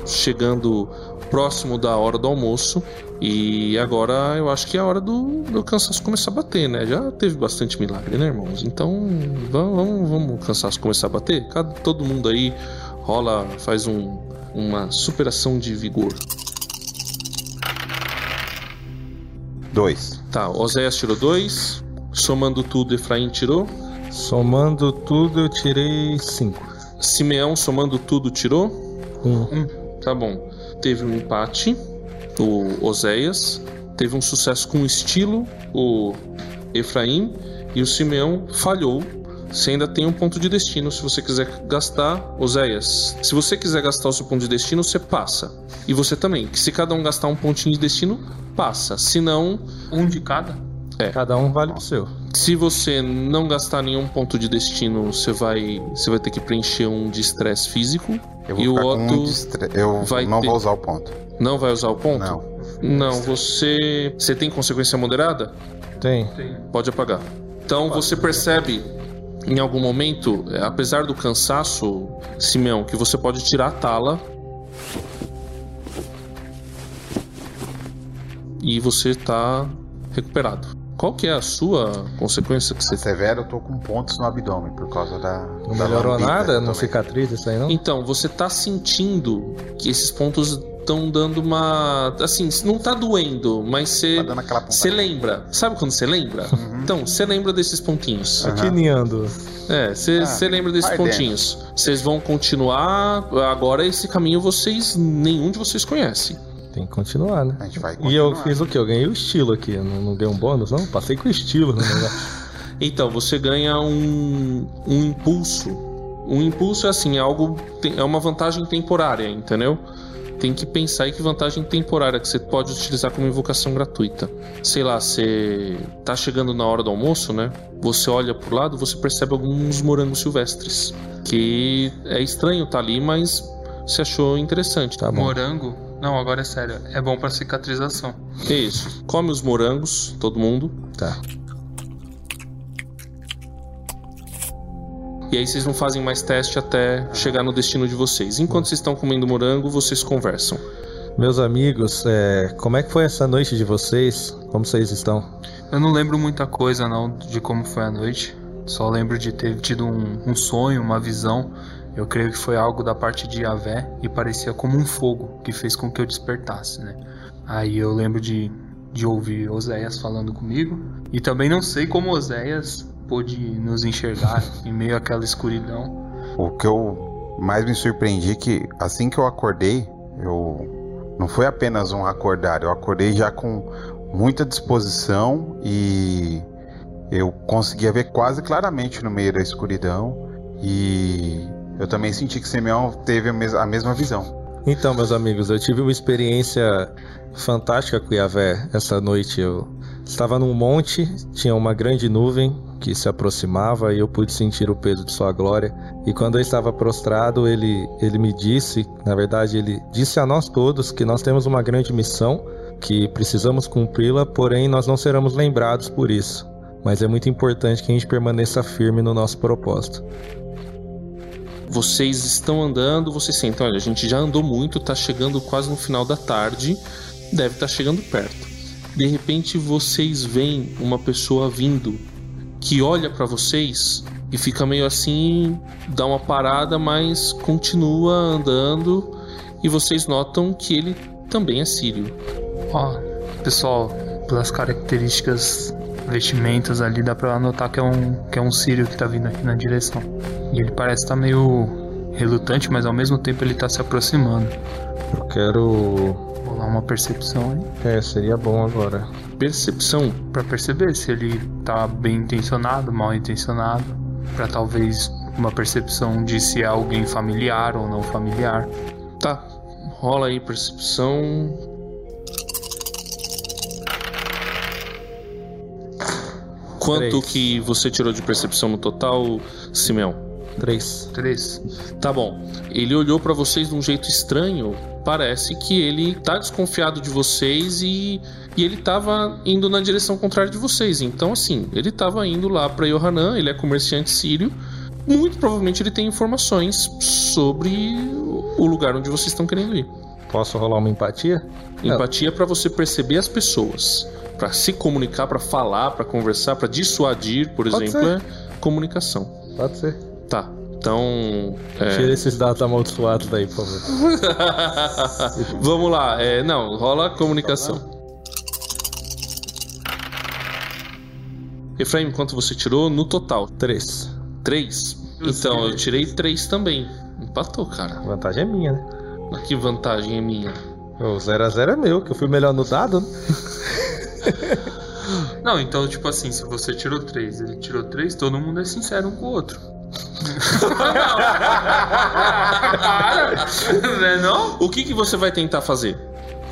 chegando próximo da hora do almoço e agora eu acho que é a hora do, do cansaço começar a bater, né? Já teve bastante milagre, né, irmãos? Então vamos, vamos, vamos o cansaço começar a bater. Cada, todo mundo aí rola, faz um, uma superação de vigor. Dois. Tá, Oséias tirou dois. Somando tudo, Efraim tirou. Somando tudo, eu tirei cinco. Simeão, somando tudo, tirou. Um. Tá bom. Teve um empate, o Oséias. Teve um sucesso com estilo, o Efraim. E o Simeão falhou. Você ainda tem um ponto de destino se você quiser gastar, Oséias. Se você quiser gastar o seu ponto de destino, você passa. E você também. Que se cada um gastar um pontinho de destino, passa. Se não, Um de cada? Cada um vale o seu. se você não gastar nenhum ponto de destino, você vai, você vai ter que preencher um de estresse físico. Eu vou E o ficar com Otto um de estre- Eu vai não ter- vou usar o ponto. Não vai usar o ponto? Não. Não, você. Você tem consequência moderada? Tem. Pode apagar. Então você percebe em algum momento, eh, apesar do cansaço, Simeão, que você pode tirar a tala. E você tá recuperado. Qual que é a sua consequência que você Severo, eu tô com pontos no abdômen por causa da. Não da melhorou lambida nada? Não também. cicatriz isso aí, não? Então, você tá sentindo que esses pontos estão dando uma. Assim, não tá doendo, mas você. Tá dando aquela ponta. Você lembra. Sabe quando você lembra? Então, você lembra desses pontinhos. Niando. É, você Ah, lembra desses pontinhos. Vocês vão continuar. Agora, esse caminho vocês. Nenhum de vocês conhece. Tem que continuar, né? A gente vai E eu continuar. fiz o quê? Eu ganhei o estilo aqui. Não, não ganhei um bônus, não? Passei com o estilo no negócio. Então, você ganha um, um impulso. Um impulso é assim, é algo. É uma vantagem temporária, entendeu? Tem que pensar aí que vantagem temporária que você pode utilizar como invocação gratuita. Sei lá, você tá chegando na hora do almoço, né? Você olha pro lado, você percebe alguns morangos silvestres. Que é estranho tá ali, mas você achou interessante. Tá bom. Morango? Não, agora é sério. É bom pra cicatrização. É isso. Come os morangos, todo mundo. Tá. E aí vocês não fazem mais teste até chegar no destino de vocês. Enquanto vocês estão comendo morango, vocês conversam. Meus amigos, é, como é que foi essa noite de vocês? Como vocês estão? Eu não lembro muita coisa não de como foi a noite. Só lembro de ter tido um, um sonho, uma visão. Eu creio que foi algo da parte de Yahvé e parecia como um fogo que fez com que eu despertasse, né? Aí eu lembro de, de ouvir Oséias falando comigo. E também não sei como Oséias pôde nos enxergar em meio àquela escuridão. O que eu mais me surpreendi é que assim que eu acordei, eu não foi apenas um acordar, eu acordei já com muita disposição e eu conseguia ver quase claramente no meio da escuridão e eu também senti que Simeão teve a, mes a mesma visão. Então, meus amigos, eu tive uma experiência fantástica com Yahvé essa noite. Eu estava num monte, tinha uma grande nuvem que se aproximava e eu pude sentir o peso de sua glória. E quando eu estava prostrado, ele, ele me disse, na verdade, ele disse a nós todos que nós temos uma grande missão, que precisamos cumpri-la, porém nós não seremos lembrados por isso. Mas é muito importante que a gente permaneça firme no nosso propósito. Vocês estão andando, vocês sentem, olha, a gente já andou muito, tá chegando quase no final da tarde, deve estar chegando perto. De repente vocês veem uma pessoa vindo que olha pra vocês e fica meio assim, dá uma parada, mas continua andando e vocês notam que ele também é sírio. Ó, pessoal, pelas características vestimentas ali, dá pra notar que é um, que é um sírio que tá vindo aqui na direção. E ele parece estar meio relutante, mas ao mesmo tempo ele tá se aproximando. Eu quero. Vou lá uma percepção aí, É, seria bom agora. Percepção, pra perceber se ele tá bem intencionado, mal intencionado, Pra talvez uma percepção de se é alguém familiar ou não familiar. tá? Rola aí percepção. Quanto Três. que você tirou de percepção no total, Simeão? Três. Três. Tá bom. Ele olhou pra vocês de um jeito estranho. Parece que ele tá desconfiado de vocês e, e ele tava indo na direção contrária de vocês. Então, assim, ele tava indo lá pra Yohanan, ele é comerciante sírio. Muito provavelmente ele tem informações sobre o lugar onde vocês estão querendo ir. Posso rolar uma empatia? Empatia pra você perceber as pessoas, Pra se comunicar, pra falar, pra conversar, pra dissuadir, por Pode exemplo, ser. é comunicação. Pode ser. Tá. Então, é, Tira esses dados amaldiçoados daí, por favor. Vamos lá, é, não, rola comunicação. Efraim, quanto você tirou no total? Três. Três? Então, eu tirei três também. Empatou, cara. A vantagem é minha, né? Que vantagem é minha? O 0x0 é meu, que eu fui melhor no dado, né? Não, então, tipo assim, se você tirou três, ele tirou três, todo mundo é sincero um com o outro. não é não? O que, que você vai tentar fazer?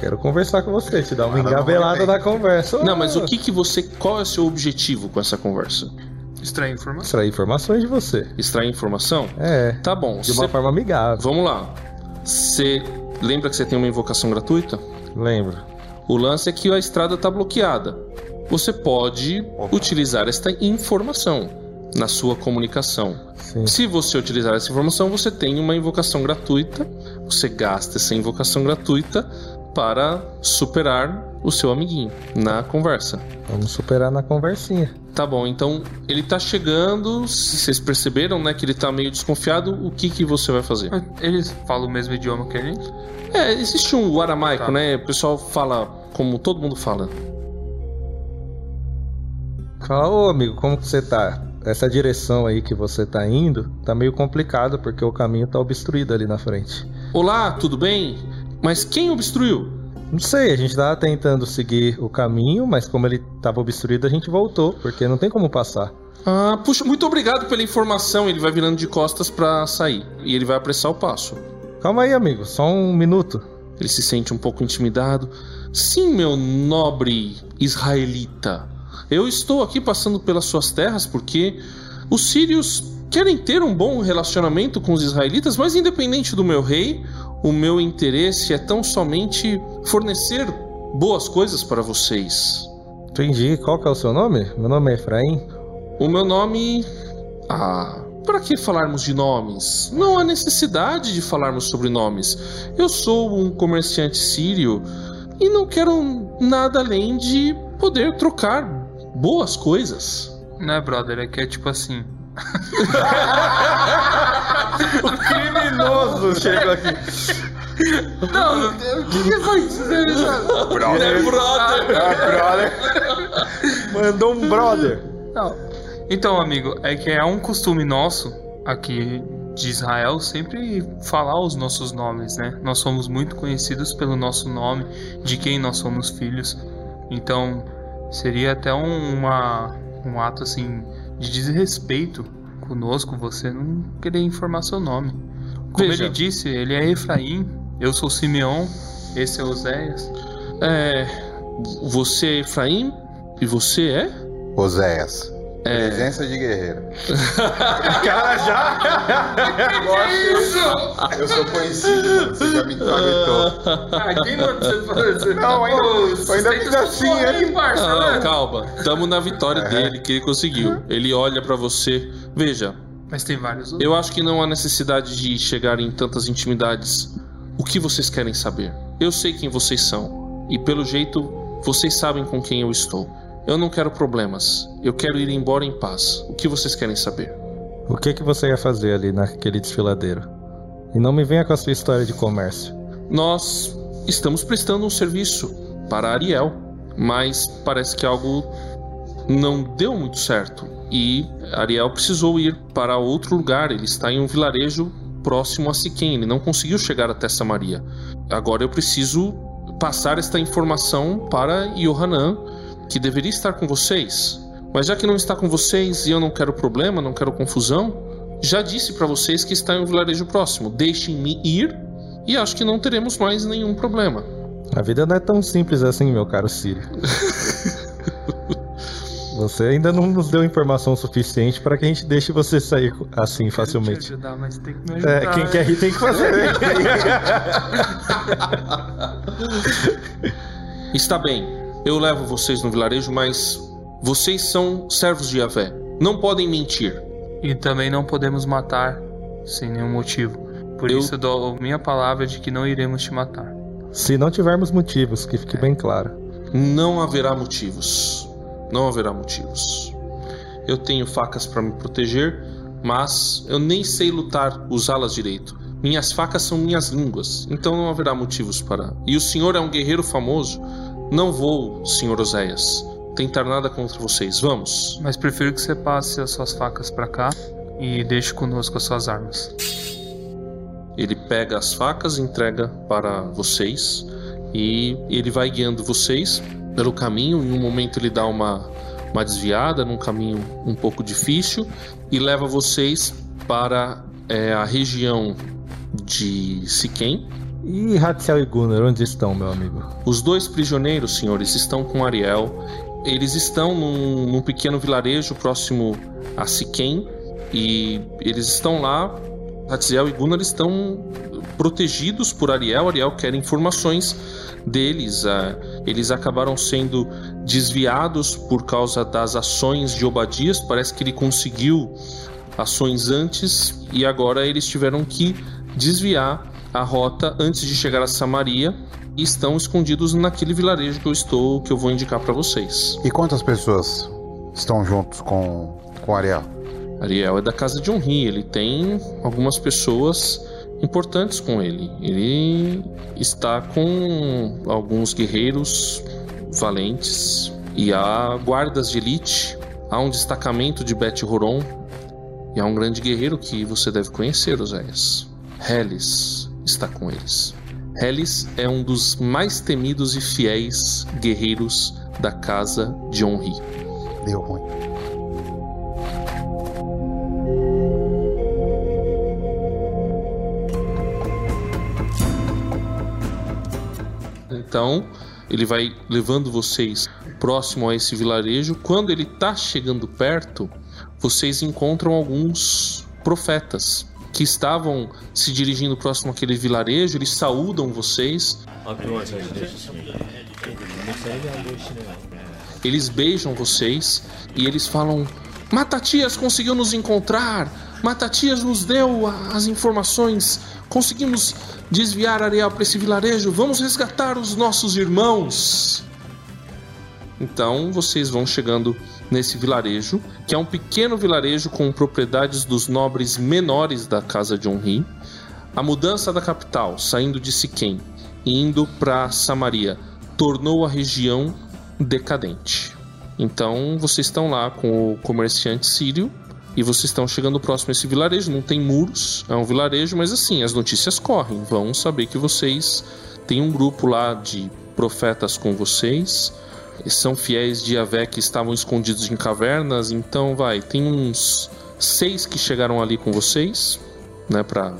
Quero conversar com você, te dar uma engabelada na conversa. Não, mas o que que você. Qual é o seu objetivo com essa conversa? Extrair informação. Extrair informações de você. Extrair informação? É. Tá bom. De uma cê- forma amigável. Vamos lá. Você lembra que você tem uma invocação gratuita? Lembro. O lance é que a estrada está bloqueada. Você pode utilizar esta informação na sua comunicação. Sim. Se você utilizar essa informação, você tem uma invocação gratuita. Você gasta essa invocação gratuita para superar o seu amiguinho na conversa. Vamos superar na conversinha. Tá bom, então ele tá chegando. Vocês perceberam, né, que ele tá meio desconfiado. O que que você vai fazer? Mas Eles falam o mesmo idioma que a gente? É, existe um aramaico, Tá. né? O pessoal fala como todo mundo fala. Fala, ô amigo, como que você tá? Essa direção aí que você tá indo tá meio complicado porque o caminho tá obstruído ali na frente. Olá, tudo bem? Mas quem obstruiu? Não sei, a gente tava tentando seguir o caminho, mas como ele tava obstruído, a gente voltou, porque não tem como passar. Ah, puxa, muito obrigado pela informação. Ele vai virando de costas pra sair e ele vai apressar o passo. Calma aí, amigo, só um minuto. Ele se sente um pouco intimidado. Sim, meu nobre israelita. Eu estou aqui passando pelas suas terras porque os sírios querem ter um bom relacionamento com os israelitas, mas independente do meu rei, o meu interesse é tão somente fornecer boas coisas para vocês. Entendi. Qual que é o seu nome? Meu nome é Efraim. O meu nome. Ah, para que falarmos de nomes? Não há necessidade de falarmos sobre nomes. Eu sou um comerciante sírio e não quero nada além de poder trocar boas coisas. Não é, brother? É que é tipo assim. Criminoso chegou aqui. Não, o que, que foi isso? É brother! Mandou um brother. Não. Então, amigo, é que é um costume nosso aqui de Israel sempre falar os nossos nomes, né? Nós somos muito conhecidos pelo nosso nome, de quem nós somos filhos. Então, seria até um, uma, um ato assim de desrespeito conosco você não querer informar seu nome. Como Veja. ele disse, ele é Efraim, eu sou Simeão, esse é Oséias. É. Você é Efraim? E você é? Oséias. Presença de guerreiro. Cara, já? Eu sou conhecido, mano. Você já me encaguetou. Ah, quem não você? Não, ainda- eu ainda fiz assim, hein? Ah, calma. Tamo na vitória É. dele, que ele conseguiu. Ele olha pra você. Veja, Mas tem vários outros. Eu acho que não há necessidade de chegar em tantas intimidades. O que vocês querem saber? Eu sei quem vocês são. E pelo jeito, vocês sabem com quem eu estou. Eu não quero problemas. Eu quero ir embora em paz. O que vocês querem saber? O que que você ia fazer ali naquele desfiladeiro? E não me venha com a sua história de comércio. Nós estamos prestando um serviço para Ariel, mas parece que algo não deu muito certo. E Ariel precisou ir para outro lugar. Ele está em um vilarejo próximo a Siquém. Ele não conseguiu chegar até Samaria. Agora eu preciso passar esta informação para Yohanan, que deveria estar com vocês. Mas já que não está com vocês e eu não quero problema, não quero confusão, já disse para vocês que está em um vilarejo próximo. Deixem-me ir e acho que não teremos mais nenhum problema. A vida não é tão simples assim, meu caro Sírio. Você ainda não nos deu informação suficiente para que a gente deixe você sair assim facilmente. ajudar, mas tem que me ajudar. É, quem quer rir tem que fazer. Está bem, eu levo vocês no vilarejo, mas vocês são servos de Yahvé. Não podem mentir. E também não podemos matar sem nenhum motivo. Por Eu- isso eu dou minha palavra de que não iremos te matar. Se não tivermos motivos, que fique bem claro. Não haverá motivos. Não haverá motivos. Eu tenho facas para me proteger, mas eu nem sei lutar, usá-las direito. Minhas facas são minhas línguas, então não haverá motivos para. E o senhor é um guerreiro famoso. Não vou, senhor Oséias. tentar nada contra vocês. Vamos. Mas prefiro que você passe as suas facas para cá e deixe conosco as suas armas. Ele pega as facas, entrega para vocês e ele vai guiando vocês pelo caminho. Em um momento ele dá uma, uma desviada num caminho um pouco difícil e leva vocês para é, a região de Siquem. E Hatzel e Gunnar, onde estão, meu amigo? Os dois prisioneiros, senhores, estão com Ariel. Eles estão num, num pequeno vilarejo próximo a Siquem e eles estão lá Hatziel e Gunnar estão protegidos por Ariel. Ariel quer informações deles. Uh, eles acabaram sendo desviados por causa das ações de Obadias. Parece que ele conseguiu ações antes e agora eles tiveram que desviar a rota antes de chegar a Samaria e estão escondidos naquele vilarejo que eu estou, que eu vou indicar para vocês. E quantas pessoas estão juntos com com Ariel? Ariel é da casa de Onri, ele tem algumas pessoas importantes com ele. Ele está com alguns guerreiros valentes e há guardas de elite, há um destacamento de Bet Horon e há um grande guerreiro que você deve conhecer, Oséias. Helis está com eles. Helis é um dos mais temidos e fiéis guerreiros da casa de Onri. Deu ruim. Então, ele vai levando vocês próximo a esse vilarejo. Quando ele está chegando perto, vocês encontram alguns profetas que estavam se dirigindo próximo àquele vilarejo. Eles saúdam vocês. Eles beijam vocês e eles falam: Matatias conseguiu nos encontrar. Matatias nos deu as informações. Conseguimos desviar Ariel para esse vilarejo, vamos resgatar os nossos irmãos. Então vocês vão chegando nesse vilarejo, que é um pequeno vilarejo com propriedades dos nobres menores da casa de Onri. A mudança da capital, saindo de Siquém e indo para Samaria, tornou a região decadente. Então vocês estão lá com o comerciante sírio e vocês estão chegando próximo a esse vilarejo, não tem muros, é um vilarejo, mas assim, as notícias correm. Vão saber que vocês têm um grupo lá de profetas com vocês. São fiéis de Yahvé que estavam escondidos em cavernas, então vai, tem uns seis que chegaram ali com vocês, né, para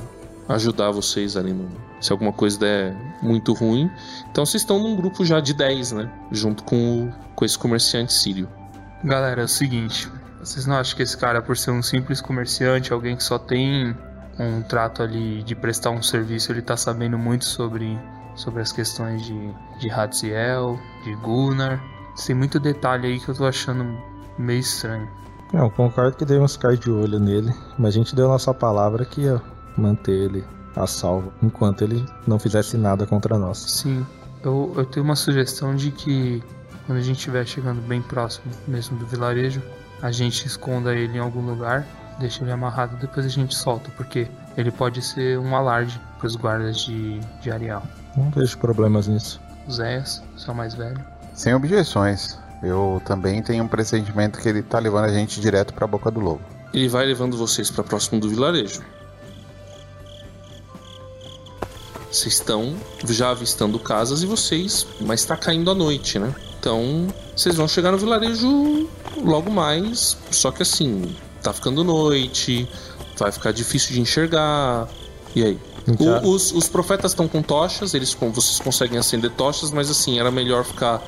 ajudar vocês ali no, se alguma coisa der muito ruim. Então vocês estão num grupo já de 10, né, junto com, com esse comerciante sírio. Galera, é o seguinte, vocês não acham que esse cara, por ser um simples comerciante, alguém que só tem um trato ali de prestar um serviço, ele tá sabendo muito sobre, sobre as questões de, de Hatziel, de Gunnar. Tem muito detalhe aí que eu tô achando meio estranho. Não, concordo que devemos ficar de olho nele, mas a gente deu nossa palavra que ia manter ele a salvo enquanto ele não fizesse nada contra nós. Sim, eu, eu tenho uma sugestão de que quando a gente estiver chegando bem próximo mesmo do vilarejo, a gente esconda ele em algum lugar, deixa ele amarrado, depois a gente solta, porque ele pode ser um alarde para os guardas de, de Arial. Não vejo problemas nisso. Zéias, seu mais velho. Sem objeções. Eu também tenho um pressentimento que ele tá levando a gente direto para a boca do lobo. Ele vai levando vocês para próximo do vilarejo. Vocês estão já avistando casas e vocês, mas está caindo a noite, né? Então, vocês vão chegar no vilarejo logo mais. Só que assim, tá ficando noite, vai ficar difícil de enxergar. E aí? O, os, os, profetas estão com tochas, eles vocês conseguem acender tochas, mas assim, era melhor ficar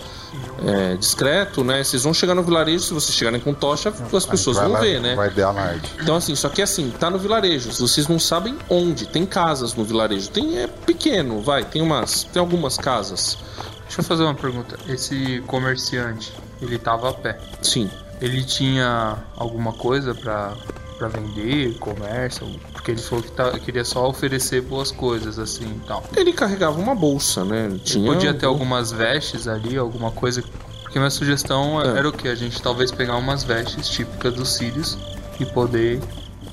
é, discreto, né? Vocês vão chegar no vilarejo, se vocês chegarem com tocha, as pessoas vão lá, ver, né? Vai dar alarde. Então assim, só que assim, tá no vilarejo, vocês não sabem onde, tem casas no vilarejo. Tem, é pequeno, vai, tem umas, tem algumas casas. Deixa eu fazer uma pergunta. Esse comerciante, ele tava a pé. Sim. Ele tinha alguma coisa para para vender, comércio, porque ele falou que tá, queria só oferecer boas coisas assim e tal. Ele carregava uma bolsa, né? Tinha podia ter algumas vestes ali, alguma coisa. Porque minha sugestão é. era o que? A gente talvez pegar umas vestes típicas dos sírios e poder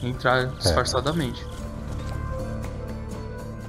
entrar é. disfarçadamente.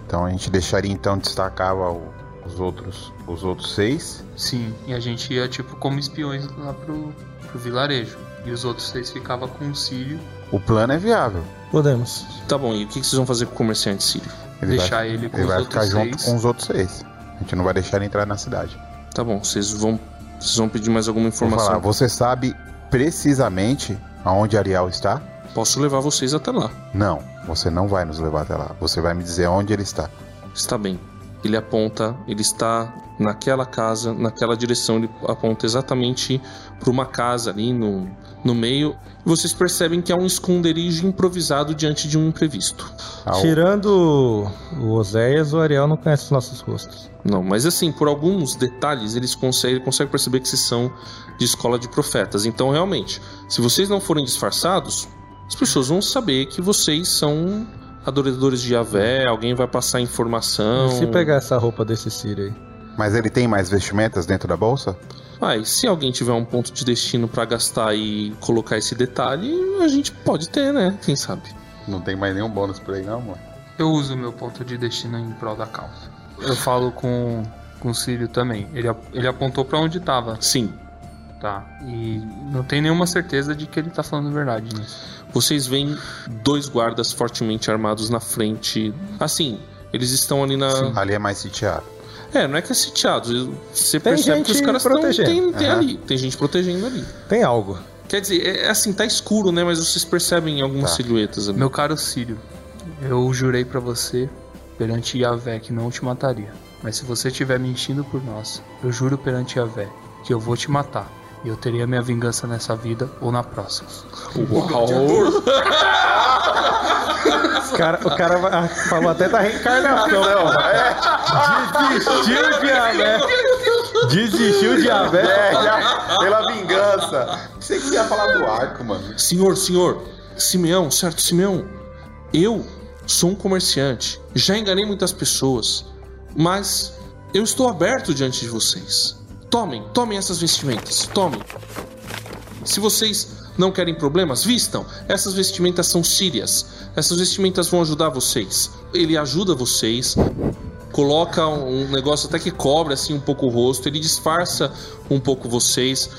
Então a gente deixaria então destacava o, Os outros, os outros seis? Sim, e a gente ia tipo como espiões lá pro, pro vilarejo. E os outros seis ficavam com o Sírio. O plano é viável. Podemos. Tá bom, e o que vocês vão fazer com o comerciante sírio? Ele Deixar vai, ele com ele os vai outros ficar junto seis. com os outros seis. A gente não vai deixar ele entrar na cidade. Tá bom, vocês vão. Vocês vão pedir mais alguma Vou falar, informação? você sabe precisamente aonde Ariel está? Posso levar vocês até lá. Não, você não vai nos levar até lá. Você vai me dizer onde ele está. Está bem. Ele aponta, ele está naquela casa, naquela direção, ele aponta exatamente para uma casa ali no, no meio. E vocês percebem que é um esconderijo improvisado diante de um imprevisto. Ao- Tirando o Oséias, o Ariel não conhece os nossos rostos. Não, mas assim, por alguns detalhes, eles conseguem, ele consegue perceber que vocês são de escola de profetas. Então, realmente, se vocês não forem disfarçados, as pessoas vão saber que vocês são adoradores de Yahvé, alguém vai passar informação. E se pegar essa roupa desse Sírio aí? Mas ele tem mais vestimentas dentro da bolsa? E se alguém tiver um ponto de destino pra gastar e colocar esse detalhe, a gente pode ter, né? Quem sabe? Não tem mais nenhum bônus por aí, não, mano. Eu uso o meu ponto de destino em prol da causa. Eu falo com, com o Sírio também. Ele, ele apontou pra onde tava, Sim. tá? E não tem nenhuma certeza de que ele tá falando a verdade nisso. Vocês veem dois guardas fortemente armados na frente. Assim, eles estão ali na. Ali é mais sitiado. É, não é que é sitiado. Você Tem percebe que os caras estão. protegendo. Tem, tem Aham. ali. Tem gente protegendo ali. Tem algo. Quer dizer, é, é assim, tá escuro, né? Mas vocês percebem algumas Tá. silhuetas ali. Meu caro Sírio, eu jurei pra você perante Yahvé que não te mataria. Mas se você estiver mentindo por nós, eu juro perante Yahvé que eu vou te matar. E eu teria minha vingança nessa vida ou na próxima. Uau! O cara, o cara ah, falou até da reencarnação, né? Desistiu de Abé. Desistiu de Abé. É, já, pela vingança. Você que ia falar do arco, mano. Senhor, senhor, Simeão, certo, Simeão, eu sou um comerciante, já enganei muitas pessoas, mas eu estou aberto diante de vocês. Tomem, tomem essas vestimentas, tomem. Se vocês não querem problemas, vistam. Essas vestimentas são sírias. Essas vestimentas vão ajudar vocês. Ele ajuda vocês. Coloca um negócio até que cobre assim um pouco o rosto. Ele disfarça um pouco vocês.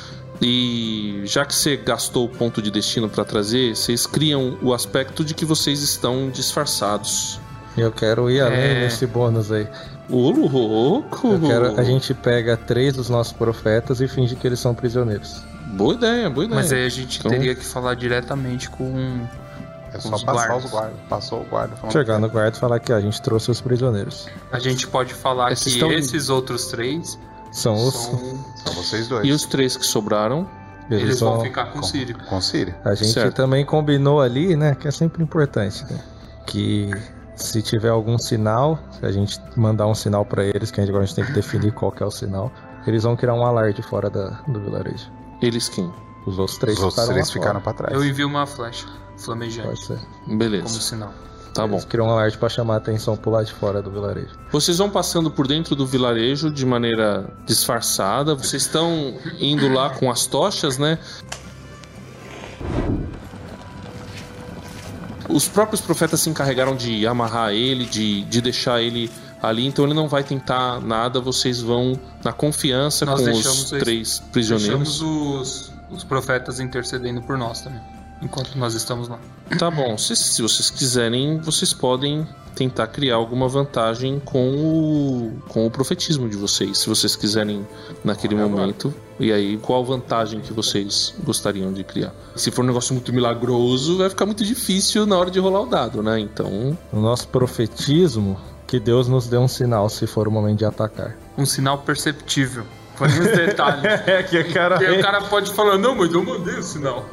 E já que você gastou o ponto de destino para trazer, vocês criam o aspecto de que vocês estão disfarçados. Eu quero ir além É. nesse bônus aí. Ô, louco! Eu quero, a gente pega três dos nossos profetas e finge que eles são prisioneiros. Boa ideia, boa ideia. Mas aí a gente Então- teria que falar diretamente com. É Com só os passar guardas. os guardas. Passou o guarda. falando- Chegar no guarda e falar que a gente trouxe os prisioneiros. A gente pode falar Esses que estão- esses outros três São os. são. São vocês dois. E os três que sobraram, Eles vão vão- ficar com o Sírio. Com Siri. A gente Certo. também combinou ali, né? Que é sempre importante, né? Que se tiver algum sinal, se a gente mandar um sinal pra eles, que agora a gente tem que definir qual que é o sinal, eles vão criar um alarde fora da, do vilarejo. eles quem? Os outros três Os outros ficaram três ficaram pra trás. Eu envio uma flecha Pode flamejante ser. como Beleza, sinal. tá bom. Eles criam um alarde pra chamar a atenção pro lado de fora do vilarejo. Vocês vão passando por dentro do vilarejo de maneira disfarçada. Vocês estão indo lá com as tochas, né? Os próprios profetas se encarregaram de amarrar ele, de, de deixar ele ali, então ele não vai tentar nada. Vocês vão na confiança Nós com os três prisioneiros. Deixamos os, os profetas intercedendo por nós também. Enquanto nós estamos lá. Tá bom, se, se vocês quiserem, vocês podem tentar criar alguma vantagem com o, com o profetismo de vocês, se vocês quiserem naquele momento. E aí, qual vantagem que vocês gostariam de criar? Se for um negócio muito milagroso, vai ficar muito difícil na hora de rolar o dado, né? Então, No nosso profetismo, que Deus nos dê um sinal se for o momento de atacar. Um sinal perceptível. Foi nos detalhes. É que o cara. Porque o cara pode falar, não, mas eu mandei o sinal.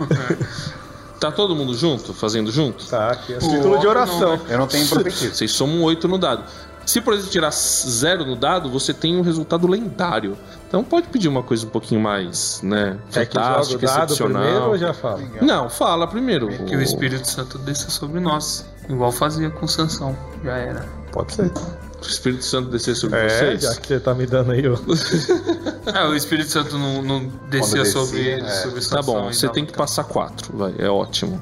tá todo mundo junto, fazendo junto? Tá, aqui é O círculo de oração. não, Eu não tenho profetivo. Vocês somam 8 no dado. Se, por exemplo, tirar zero no dado, você tem um resultado lendário. Então pode pedir uma coisa um pouquinho mais, né? O Fantástica, dado excepcional. primeiro ou já fala? Não, fala primeiro. Que o Espírito Santo desça sobre nós. Igual fazia com Sansão. Já era. Pode ser. O Espírito Santo descer sobre É, vocês. já que você tá me dando aí o. É, o Espírito Santo não, não descia sobre ele, é. sobre Tá Sansão bom, e você dava tem que aquela- passar quatro, vai, é ótimo.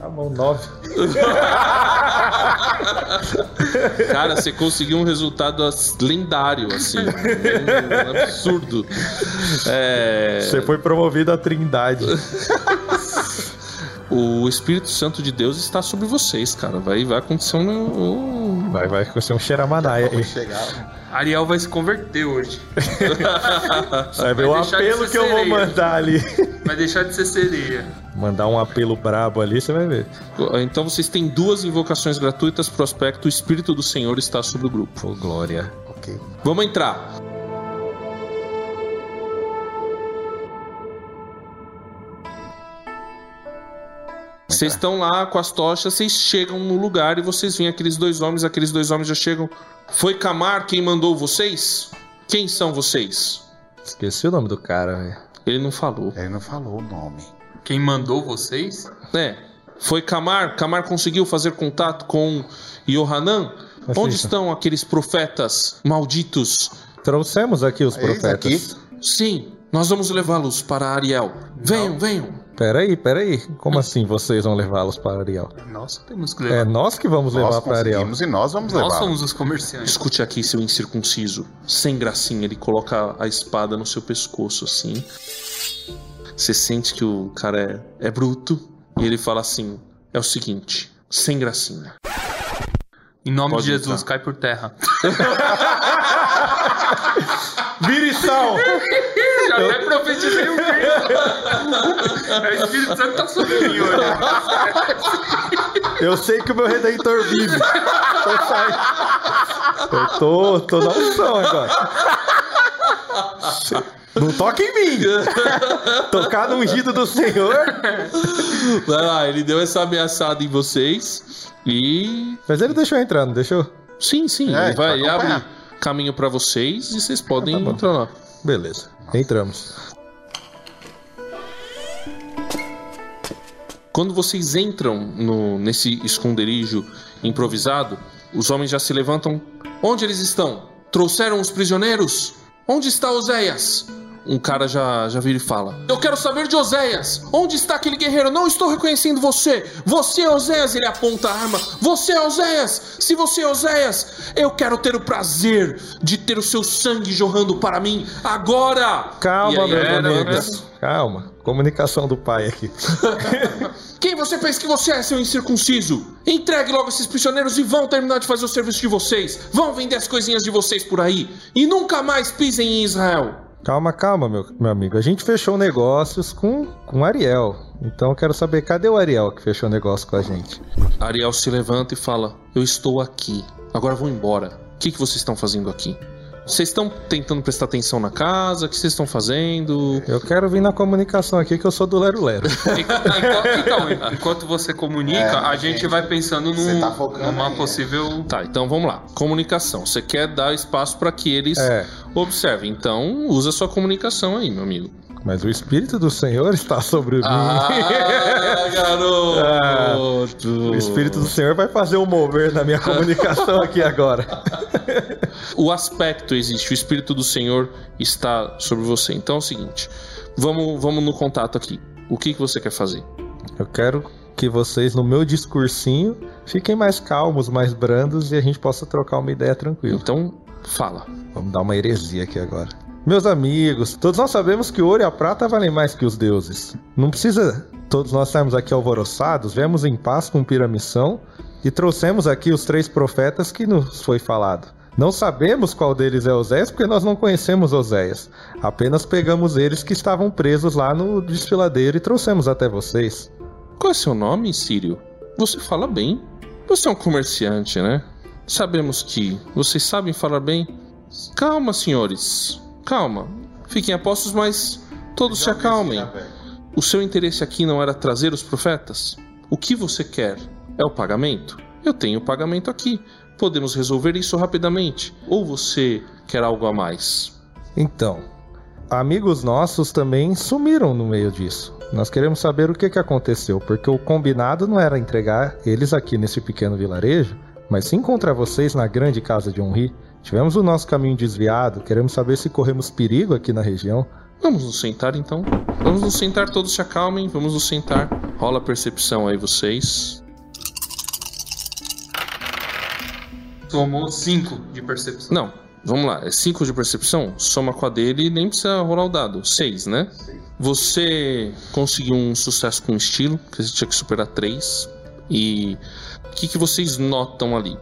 Tá bom, nove. Cara, você conseguiu um resultado lendário, assim. Um, um absurdo. É, Você foi promovido à trindade. o Espírito Santo de Deus está sobre vocês, cara. Vai, vai acontecer um. Vai, vai ser um xeramanaia aí. Chegar. Ariel vai se converter hoje. Vai ver o apelo que eu vou mandar ali. Vai deixar de ser sereia. Mandar um apelo brabo ali, você vai ver. Então vocês têm duas invocações gratuitas pro aspecto. O Espírito do Senhor está sobre o grupo. Ô, glória. Ok. Vamos entrar. Vocês estão lá com as tochas, vocês chegam no lugar e vocês veem aqueles dois homens, aqueles dois homens já chegam. Foi Camar quem mandou vocês? Quem são vocês? Esqueci o nome do cara, velho. Ele não falou. Ele não falou o nome. Quem mandou vocês? É. Foi Camar? Camar conseguiu fazer contato com Yohanan? Mas Onde estão aqueles profetas malditos? Trouxemos aqui os profetas. aqui. Sim, nós vamos levá-los para Ariel. Venham, venham. Peraí, peraí. Como assim vocês vão levá-los para Ariel? Nós temos que É levar. nós que vamos levar Nós para Ariel. e nós vamos Nós levar. somos os comerciantes. Escute aqui, seu incircunciso. Sem gracinha, ele coloca a espada no seu pescoço, assim. Você sente que o cara é, é bruto. E ele fala assim: é o seguinte, sem gracinha. Em nome Pode de Jesus, entrar. cai por terra. Virição! Já até profetizei um grito. O Espírito Santo tá sobre mim hoje. Eu sei que o meu redentor vive. Tô saindo. Eu tô, tô na unção agora. Não toca em mim. Tocar no ungido do Senhor. Vai lá, ele deu essa ameaçada em vocês. E. Mas ele deixou entrar, não deixou? Sim, sim, É, ele vai vai ele abre. Caminho pra vocês e vocês podem Ah, tá entrar lá. Beleza. Entramos. Quando vocês entram no- nesse esconderijo improvisado, os homens já se levantam. Onde eles estão? Trouxeram os prisioneiros? Onde está Oséias? Um cara já, já vira e fala: Eu quero saber de Oséias! Onde está aquele guerreiro? Não estou reconhecendo você! Você é Oséias! Ele aponta a arma: Você é Oséias! Se você é Oséias, eu quero ter o prazer de ter o seu sangue jorrando para mim agora! Calma, aí, meus é, amigos. Calma. Comunicação do pai aqui. Quem você pensa que você é, seu incircunciso? Entregue logo esses prisioneiros e vão terminar de fazer o serviço de vocês. Vão vender as coisinhas de vocês por aí. E nunca mais pisem em Israel. Calma, calma, meu, meu amigo. A gente fechou negócios com, com Ariel. Então eu quero saber, cadê o Ariel que fechou negócio com a gente? Ariel se levanta e fala: Eu estou aqui. Agora vão embora. O que, que vocês estão fazendo aqui? Vocês estão tentando prestar atenção na casa? O que vocês estão fazendo? Eu quero vir na comunicação aqui que eu sou do Lero Lero. Enquanto, então, enquanto você comunica, É, a gente gente, vai pensando tá numa aí, é. possível. Tá, então vamos lá. Comunicação. Você quer dar espaço para que eles É. observem. Então usa sua comunicação aí, meu amigo. Mas o Espírito do Senhor está sobre mim. Ah, garoto! O Espírito do Senhor vai fazer um mover na minha comunicação aqui agora. o aspecto existe, o Espírito do Senhor está sobre você. Então é o seguinte, vamos, vamos no contato aqui. O que, que você quer fazer? Eu quero que vocês, no meu discursinho, fiquem mais calmos, mais brandos e a gente possa trocar uma ideia tranquila. Então, fala. Vamos dar uma heresia aqui agora. Meus amigos, todos nós sabemos que o ouro e a prata valem mais que os deuses. Não precisa todos nós estarmos aqui alvoroçados, viemos em paz cumprir a missão e trouxemos aqui os três profetas que nos foi falado. Não sabemos qual deles é Oséias porque nós não conhecemos Oséias. Apenas pegamos eles que estavam presos lá no desfiladeiro e trouxemos até vocês. Qual é seu nome, Sírio? Você fala bem. Você é um comerciante, né? Sabemos que vocês sabem falar bem. Calma, senhores. Calma. Fiquem apostos, mas todos se acalmem. O seu interesse aqui não era trazer os profetas? O que você quer? É o pagamento? Eu tenho o pagamento aqui. Podemos resolver isso rapidamente. Ou você quer algo a mais? Então, amigos nossos também sumiram no meio disso. Nós queremos saber o que, que aconteceu, porque o combinado não era entregar eles aqui nesse pequeno vilarejo, mas sim encontrar vocês na grande casa de Honri. Tivemos o nosso caminho desviado, queremos saber se corremos perigo aqui na região. Vamos nos sentar então. Vamos nos sentar, todos se acalmem. Vamos nos sentar. Rola a percepção aí, vocês. Somou 5 de percepção. Não, vamos lá. É 5 de percepção, soma com a dele e nem precisa rolar o dado. 6, né? Você conseguiu um sucesso com estilo, que você tinha que superar 3. E o que, que vocês notam ali?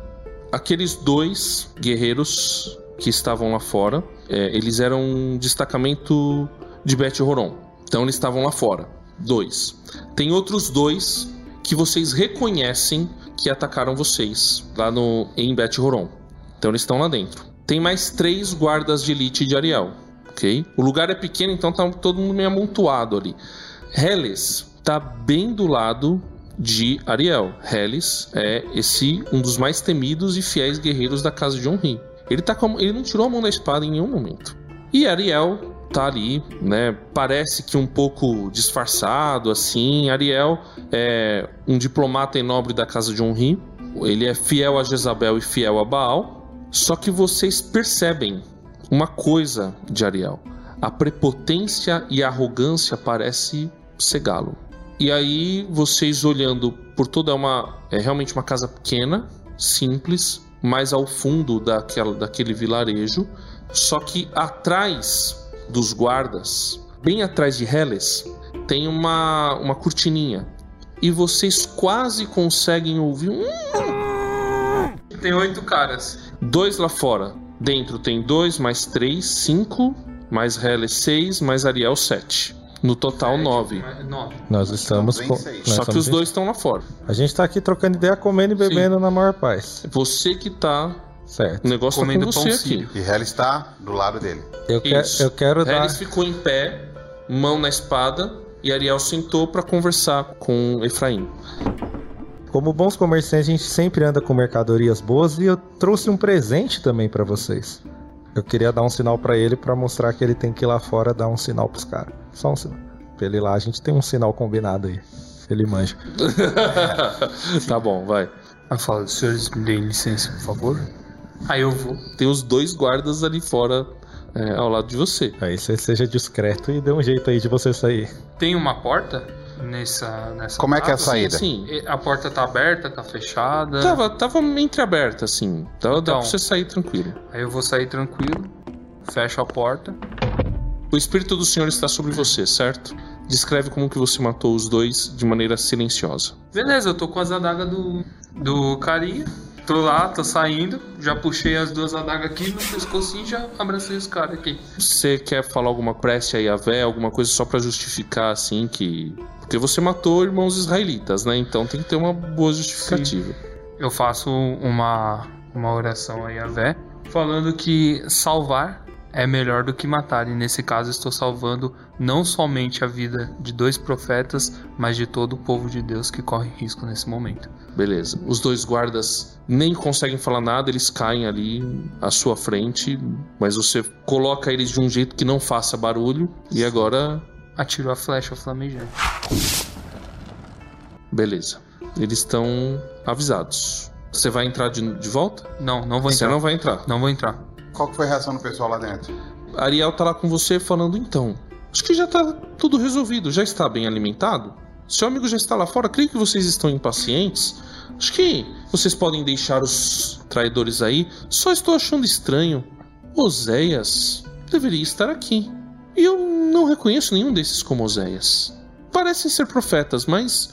Aqueles dois guerreiros que estavam lá fora, é, eles eram um destacamento de Bet Horon. Então eles estavam lá fora. Dois. Tem outros dois que vocês reconhecem que atacaram vocês lá no em Bet Horon. Então eles estão lá dentro. Tem mais três guardas de elite de Ariel, ok? O lugar é pequeno, então tá todo mundo meio amontoado ali. Helles tá bem do lado de Ariel. Helles é esse um dos mais temidos e fiéis guerreiros da casa de Onri. Ele tá com, ele não tirou a mão da espada em nenhum momento. E Ariel tá ali, né? Parece que um pouco disfarçado, assim. Ariel é um diplomata e nobre da casa de Onri. Ele é fiel a Jezabel e fiel a Baal. Só que vocês percebem uma coisa de Ariel. A prepotência e a arrogância parece cegá-lo. E aí, vocês olhando por toda uma. É realmente uma casa pequena, simples, mais ao fundo daquela, daquele vilarejo. Só que atrás dos guardas, bem atrás de Helles, tem uma, uma cortininha. E vocês quase conseguem ouvir um. Tem oito caras. Dois lá fora. Dentro tem dois, mais três, cinco. Mais Helles, seis. Mais Ariel, sete. No total, nove. Nove. Nós estamos com. nós Só que os dois estão lá fora. A gente tá aqui trocando ideia, comendo e bebendo na maior paz. Você que tá. Certo. O negócio Comendo tá com você pão sírio. E Hell está do lado dele. Eu, que- eu quero dar. Helles ficou em pé, mão na espada, e Ariel sentou para conversar com Efraim. Como bons comerciantes, a gente sempre anda com mercadorias boas e eu trouxe um presente também pra vocês. Eu queria dar um sinal pra ele pra mostrar que ele tem que ir lá fora dar um sinal pros caras. Só um sinal. Pra ele ir lá, a gente tem um sinal combinado aí. Ele manja. tá bom, vai. Eu falo, senhores, me deem licença, por favor. Aí eu vou. Tem os dois guardas ali fora, é, ao lado de você. Aí você seja discreto e dê um jeito aí de você sair. Tem uma porta nessa. nessa Como é que é a saída? Sim, E A porta tá aberta, tá fechada. Tava, tava entreaberta, assim. Dá, dá Então. pra você sair tranquilo. Aí eu vou sair tranquilo, fecho a porta. O Espírito do Senhor está sobre você, certo? Descreve como que você matou os dois de maneira silenciosa. Beleza, eu tô com as adagas do, do carinha. Tô lá, tô saindo. Já puxei as duas adagas aqui no pescocinho e já abracei os caras aqui. Você quer falar alguma prece a Yahvé, alguma coisa só pra justificar, assim, que... Porque você matou irmãos israelitas, né? Então tem que ter uma boa justificativa. Eu faço uma, uma oração a Yahvé, falando que salvar é melhor do que matar. E nesse caso, estou salvando não somente a vida de dois profetas, mas de todo o povo de Deus que corre risco nesse momento. Beleza. Os dois guardas nem conseguem falar nada, eles caem ali à sua frente, mas você coloca eles de um jeito que não faça barulho, e agora Atiro a flecha flamejante. Beleza. Eles estão avisados. Você vai entrar de, de volta? Não, não vou Você entrar. não vai entrar. Não vou entrar. Qual foi a reação do pessoal lá dentro? Ariel tá lá com você falando então. Acho que já tá tudo resolvido. Já está bem alimentado? Seu amigo já está lá fora. Creio que vocês estão impacientes. Acho que vocês podem deixar os traidores aí. Só estou achando estranho. Oséias deveria estar aqui. E eu não reconheço nenhum desses como Oséias. Parecem ser profetas, mas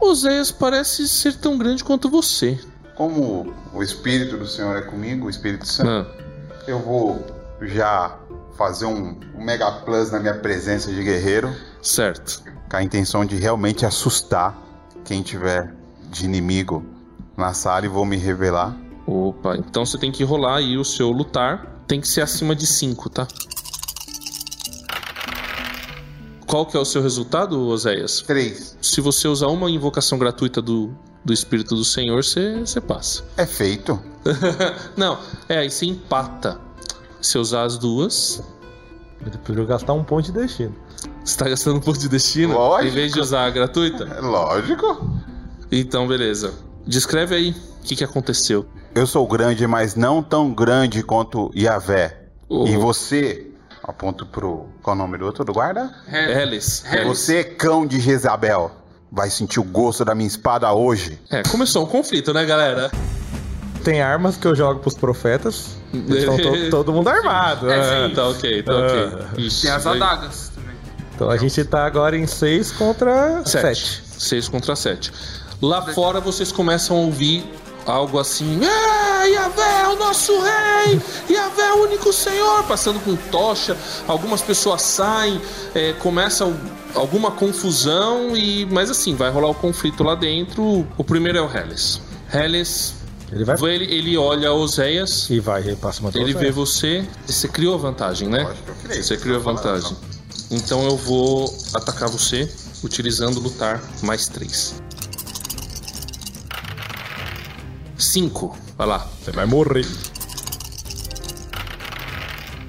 Oséias parece ser tão grande quanto você. Como o Espírito do Senhor é comigo, o Espírito Santo, Ah, eu vou já fazer um, um Mega Plus na minha presença de guerreiro, certo. com a intenção de realmente assustar quem tiver de inimigo na sala e vou me revelar. Opa, então você tem que rolar aí o seu lutar. Tem que ser acima de 5, tá? Qual que é o seu resultado, Oséias? Três. Se você usar uma invocação gratuita do, do Espírito do Senhor, você, passa. É feito. Não, é, aí você empata. Se usar as duas, Ele preferiu gastar um ponto de destino. você tá gastando um ponto de destino Lógico. em vez de usar a gratuita? É lógico. Então, beleza. Descreve aí o que, que aconteceu. Eu sou grande, mas não tão grande quanto Yahvé. Oh. E você, aponto pro. Qual é o nome do outro do guarda? Helis. Helis. Você, cão de Jezabel, vai sentir o gosto da minha espada hoje. É, começou um conflito, né, galera? tem armas que eu jogo pros profetas. Estão to, todo mundo armado. É, tá ok, tá ok. Ixi, tem as adagas também. Então a gente tá agora em 6 contra 7. 6 contra 7. Lá fora vocês começam a ouvir algo assim: É, Yahvé é o nosso rei, Yahvé é o único Senhor, passando com tocha. Algumas pessoas saem, é, começa alguma confusão, e mas assim, vai rolar o conflito lá dentro. O primeiro é o Helles. Helles. Ele vai. Ele, ele olha Oséias. E vai, ele passa uma Ele vê você. Você criou a vantagem, né? Você criou a vantagem. Então eu vou atacar você utilizando lutar mais 3. 5. Vai lá. Você vai morrer.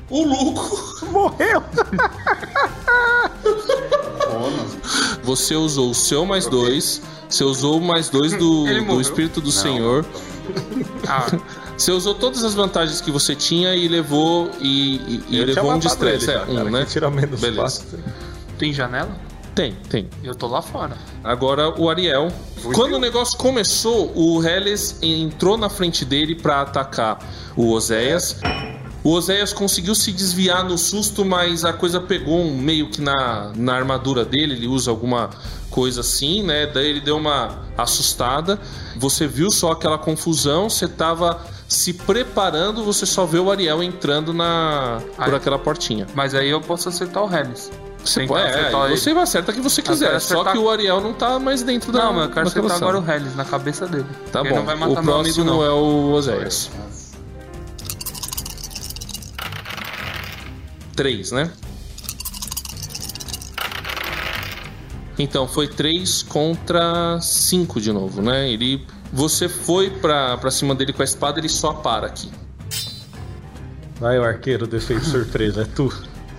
O Luco morreu. Você usou o seu mais 2. Você usou o mais 2 do, do? Espírito do Senhor. Ah, Você usou todas as vantagens que você tinha e levou e, e- e levou um de estresse. ele É, um, cara, né? tira menos Beleza. quatro. tem janela? Tem, tem. Eu tô lá fora. Agora o Ariel. Quando o negócio começou, o Helles entrou na frente dele pra atacar o Oséias. O Oséias conseguiu se desviar no susto, mas a coisa pegou um meio que na, na armadura dele. Ele usa alguma coisa assim, né? Daí ele deu uma assustada. Você viu só aquela confusão, você tava se preparando, você só vê o Ariel entrando na por aquela portinha. Mas aí eu posso acertar o Hellis. Você, que é, acertar ele. você acerta que você quiser, só acertar- que o Ariel não tá mais dentro da Não, mas eu quero acertar sala. agora o Hellis na cabeça dele. Tá Ele bom. não vai matar o meu próximo amigo, não. é o Oséias. Três, né? Então, foi três contra cinco de novo, né? Ele... Você foi pra, pra cima dele com a espada, ele só para aqui. Vai, o arqueiro do efeito surpresa, é tu.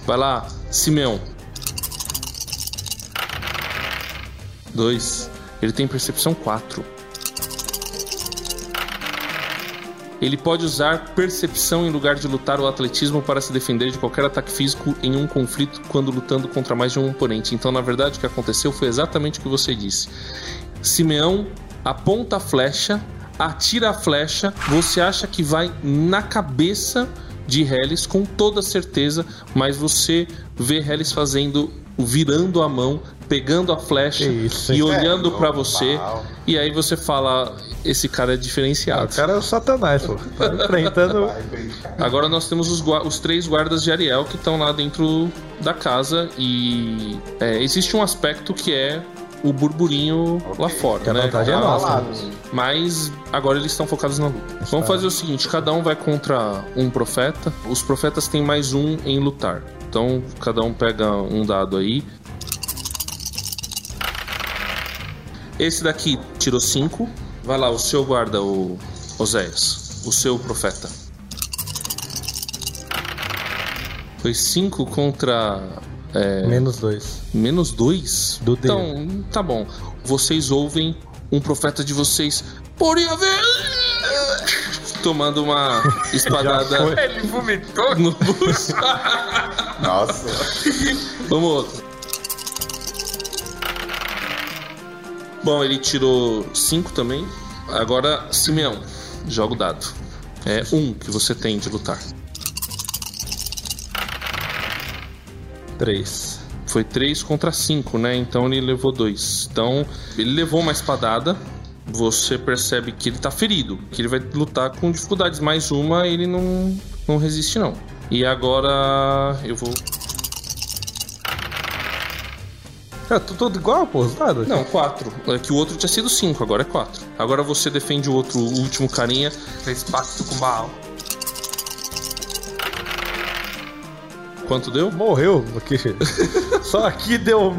Vai lá, Simeão. Dois. Ele tem percepção 4. Ele pode usar percepção em lugar de lutar ou atletismo para se defender de qualquer ataque físico em um conflito quando lutando contra mais de um oponente. Então, na verdade, o que aconteceu foi exatamente o que você disse. Simeão aponta a flecha, atira a flecha, você acha que vai na cabeça de Hellis com toda certeza, mas você vê Hellis fazendo, virando a mão, pegando a flecha isso, e olhando É, pra você. E aí você fala, esse cara é diferenciado. O cara é o satanás, pô. Tá enfrentando... Agora nós temos os, os três guardas de Ariel que estão lá dentro da casa e é, existe um aspecto que é o burburinho lá fora, Que a né? vantagem é Ah, nossa. Mas agora eles estão focados na luta. Vamos fazer o seguinte: cada um vai contra um profeta. Os profetas têm mais um em lutar. Então cada um pega um dado aí. Esse daqui tirou cinco. Vai lá, o seu guarda, o Oséias. O seu profeta. Foi cinco contra. é, Menos dois. Menos dois? Do dele. Então, tá bom. Vocês ouvem um profeta de vocês. Por Yahvé! Tomando uma espadada foi. Ele vomitou. no bucho. Nossa. Vamos outro. Bom, ele tirou 5 também. Agora, Simeão, joga o dado. É um que você tem de lutar. Três. Foi 3 contra 5, né? Então ele levou 2. Então, ele levou uma espadada. Você percebe que ele tá ferido, que ele vai lutar com dificuldades. Mais uma, ele não, não resiste, não. E agora eu vou. É tu- tudo igual, pô, dados? Não, 4. É que o outro tinha sido 5, agora é 4. Agora você defende o outro, o último carinha. Fez pacto com Baal. Quanto deu? Morreu, porque só aqui deu.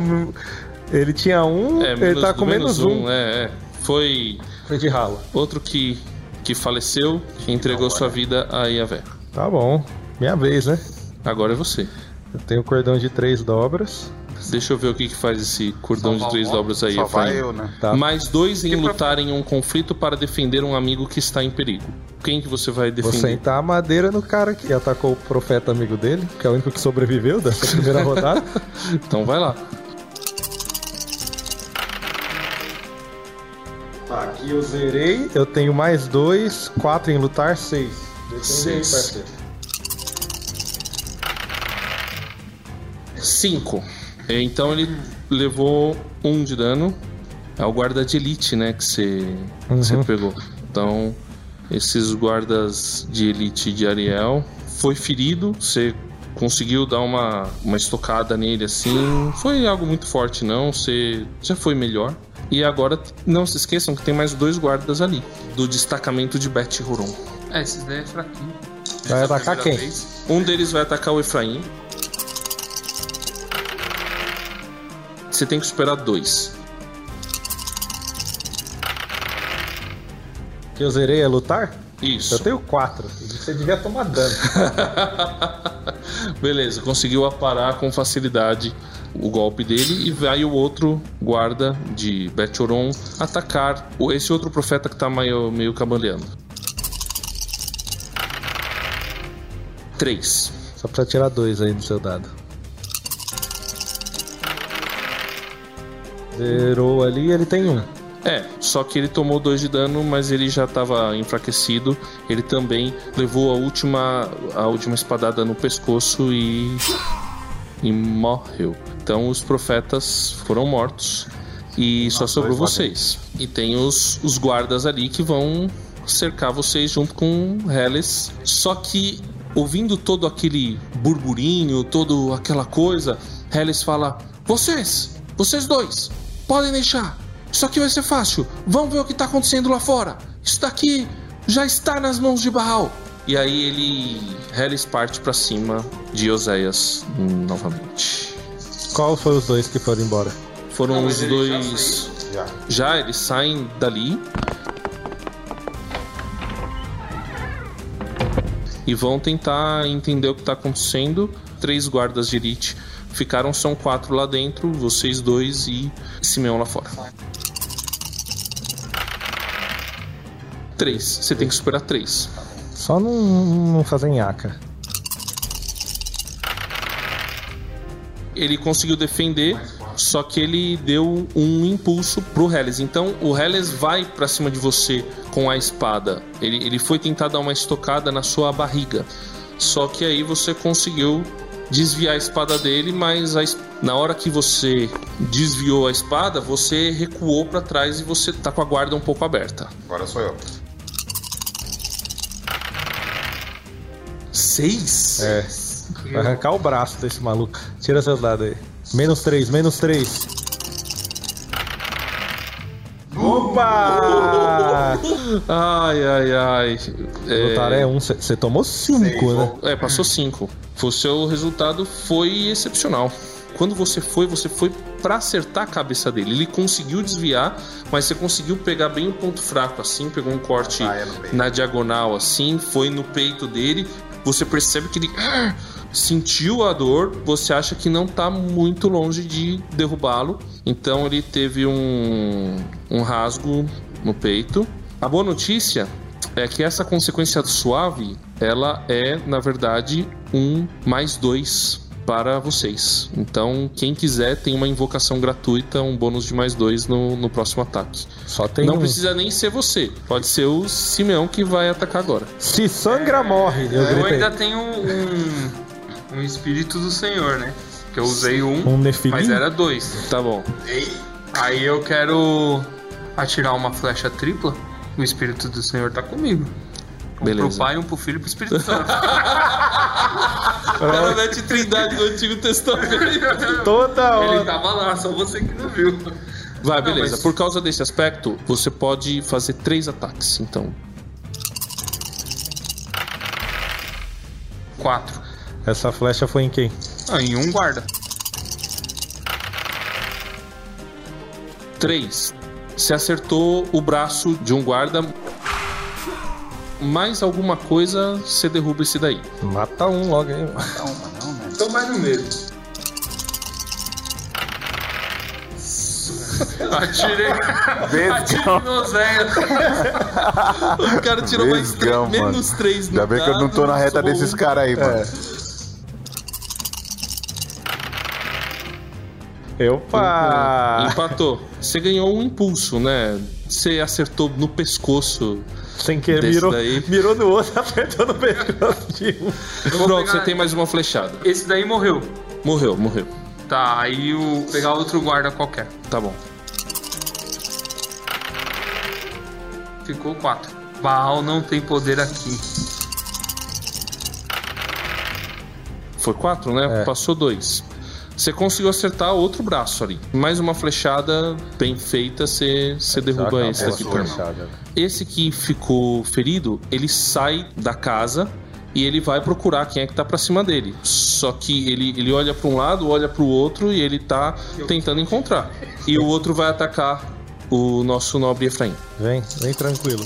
Ele tinha um, ele menos- tá com menos, um. É, é. Foi Foi de ralo. outro que, que faleceu, que entregou sua vida a Yahvé. Tá bom. Minha vez, né? Agora é você. Eu tenho cordão de três dobras. Deixa eu ver o que, que faz esse cordão de Salvar três dobras aí, Efraim. eu, né? Tá. Mais dois em lutar em um conflito para defender um amigo que está em perigo. Quem que você vai Vou defender? sentar a madeira no cara que atacou o profeta amigo dele, que é o único que sobreviveu dessa primeira rodada. Então vai lá. Tá, aqui eu zerei, eu tenho mais dois, quatro em lutar, seis. Defende aí, Seis. parceiro. Cinco. Então ele levou um de dano. É o guarda de elite, né? Que você Uhum. você pegou. Então, esses guardas de elite de Ariel foi ferido. Você conseguiu dar uma, uma estocada nele assim. Foi algo muito forte, não. Você já foi melhor. E agora, não se esqueçam que tem mais dois guardas ali, do destacamento de Bet Horon. É, esses daí é fraquinho. Vai Essa atacar quem? vez. Um deles vai atacar o Efraim. Você tem que superar dois. Que eu zerei é lutar? Eu Isso. tenho quatro. Você devia tomar dano. Beleza, conseguiu aparar com facilidade o golpe dele e vai o outro guarda de Bethoron atacar esse outro profeta que tá meio, meio cambaleando. Três. Só pra tirar dois aí do seu dado. Zerou ali, ele tem um. É, só que ele tomou dois de dano, mas ele já estava enfraquecido. Ele também levou a última, a última espadada no pescoço e, e morreu. Então os profetas foram mortos e só sobrou vocês. E tem os, os guardas ali que vão cercar vocês junto com Helles. Só que ouvindo todo aquele burburinho, toda aquela coisa, Helles fala: Vocês, vocês dois, podem deixar. Isso aqui vai ser fácil. Vamos ver o que tá acontecendo lá fora. Isso daqui já está nas mãos de Baal. E aí ele. Helles parte pra cima de Oséias novamente. Qual foi os dois que foram embora? Foram Não, os dois. Já. Já eles saem dali. E vão tentar entender o que tá acontecendo. Três guardas de elite ficaram, são quatro lá dentro, vocês dois e Simeão lá fora. Três. Você tem que superar três. Só não, não fazer nhaca. ele conseguiu defender, só que ele deu um impulso pro Helles. Então o Helles vai pra cima de você com a espada. Ele, ele foi tentar dar uma estocada na sua barriga. Só que aí você conseguiu desviar a espada dele, mas a na hora que você desviou a espada, você recuou pra trás e você tá com a guarda um pouco aberta. Agora sou eu. Seis? É. Vai arrancar o braço desse maluco. Tira seus dados aí. Menos três, menos três. Opa! Ai, ai, ai. É... Lutar é um. Você tomou cinco, né? É, passou 5. O seu resultado foi excepcional. Quando você foi, você foi pra acertar a cabeça dele. Ele conseguiu desviar, mas você conseguiu pegar bem o ponto fraco assim, pegou um corte Ah, é na diagonal assim, foi no peito dele. Você percebe que ele sentiu a dor, você acha que não tá muito longe de derrubá-lo. Então ele teve um, um rasgo no peito. A boa notícia é que essa consequência suave, ela é, na verdade, um mais dois para vocês. Então, quem quiser tem uma invocação gratuita, um bônus de mais dois no, no próximo ataque. Só tem Não um. precisa nem ser você, pode ser o Simeão que vai atacar agora. Se sangra, morre. Eu Eu ainda tenho um, um espírito do Senhor, né? Que eu usei um, Um mas era dois. Tá bom. Aí eu quero atirar uma flecha tripla. O espírito do Senhor tá comigo. Um Beleza. pro Pai, um pro Filho e pro Espírito Santo. Cara, mete trindade no Antigo Testamento. Toda Ele hora. tava lá, só você que não viu. Vai, Não, beleza. mas- Por causa desse aspecto, você pode fazer três ataques. Então, Quatro. Essa flecha foi em quem? Ah, em um guarda. três. Você acertou o braço de um guarda. Mais alguma coisa, você derruba esse daí. Mata um logo aí. Tô mais no medo. Atirei. Atirei no Zé. O cara tirou mais três, Vesgão, mano. menos três no Ainda bem que eu não tô na reta desses um. caras aí, mano. Opa! Empatou. Você ganhou um impulso, né? Você acertou no pescoço. Sem querer, mirou, daí. mirou no outro, apertou no pescoço de um. Pronto, pegar- você tem mais uma flechada. Esse daí morreu. Morreu, morreu. Tá, aí o pegar outro guarda qualquer. Tá bom. Ficou quatro. Baal não tem poder aqui. Foi quatro, né? É. Passou dois. Você conseguiu acertar outro braço ali. Mais uma flechada bem feita, você, você derruba esse daqui. Fechada. Esse que ficou ferido, ele sai da casa e ele vai procurar quem é que tá pra cima dele. Só que ele, ele olha pra um lado, olha pro outro e ele tá tentando encontrar. E o outro vai atacar o nosso nobre Efraim. Vem, vem tranquilo.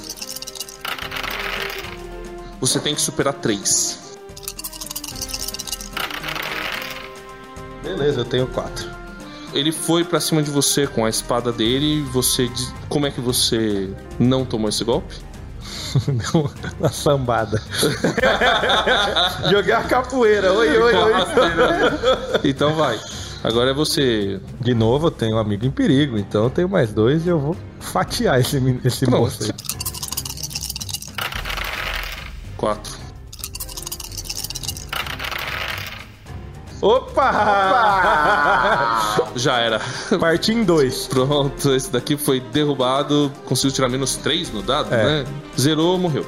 Você tem que superar três. Beleza, eu tenho quatro. Ele foi pra cima de você com a espada dele e você. Como é que você não tomou esse golpe? Uma sambada. Jogar capoeira. Oi, oi, oi. Então vai. Agora é você. De novo, eu tenho um amigo em perigo, então eu tenho mais dois e eu vou fatiar esse, esse Pronto. moço aí. Quatro. Opa! Já era. Parti em dois. Pronto, esse daqui foi derrubado. Conseguiu tirar menos três no dado, É. né? Zerou, morreu.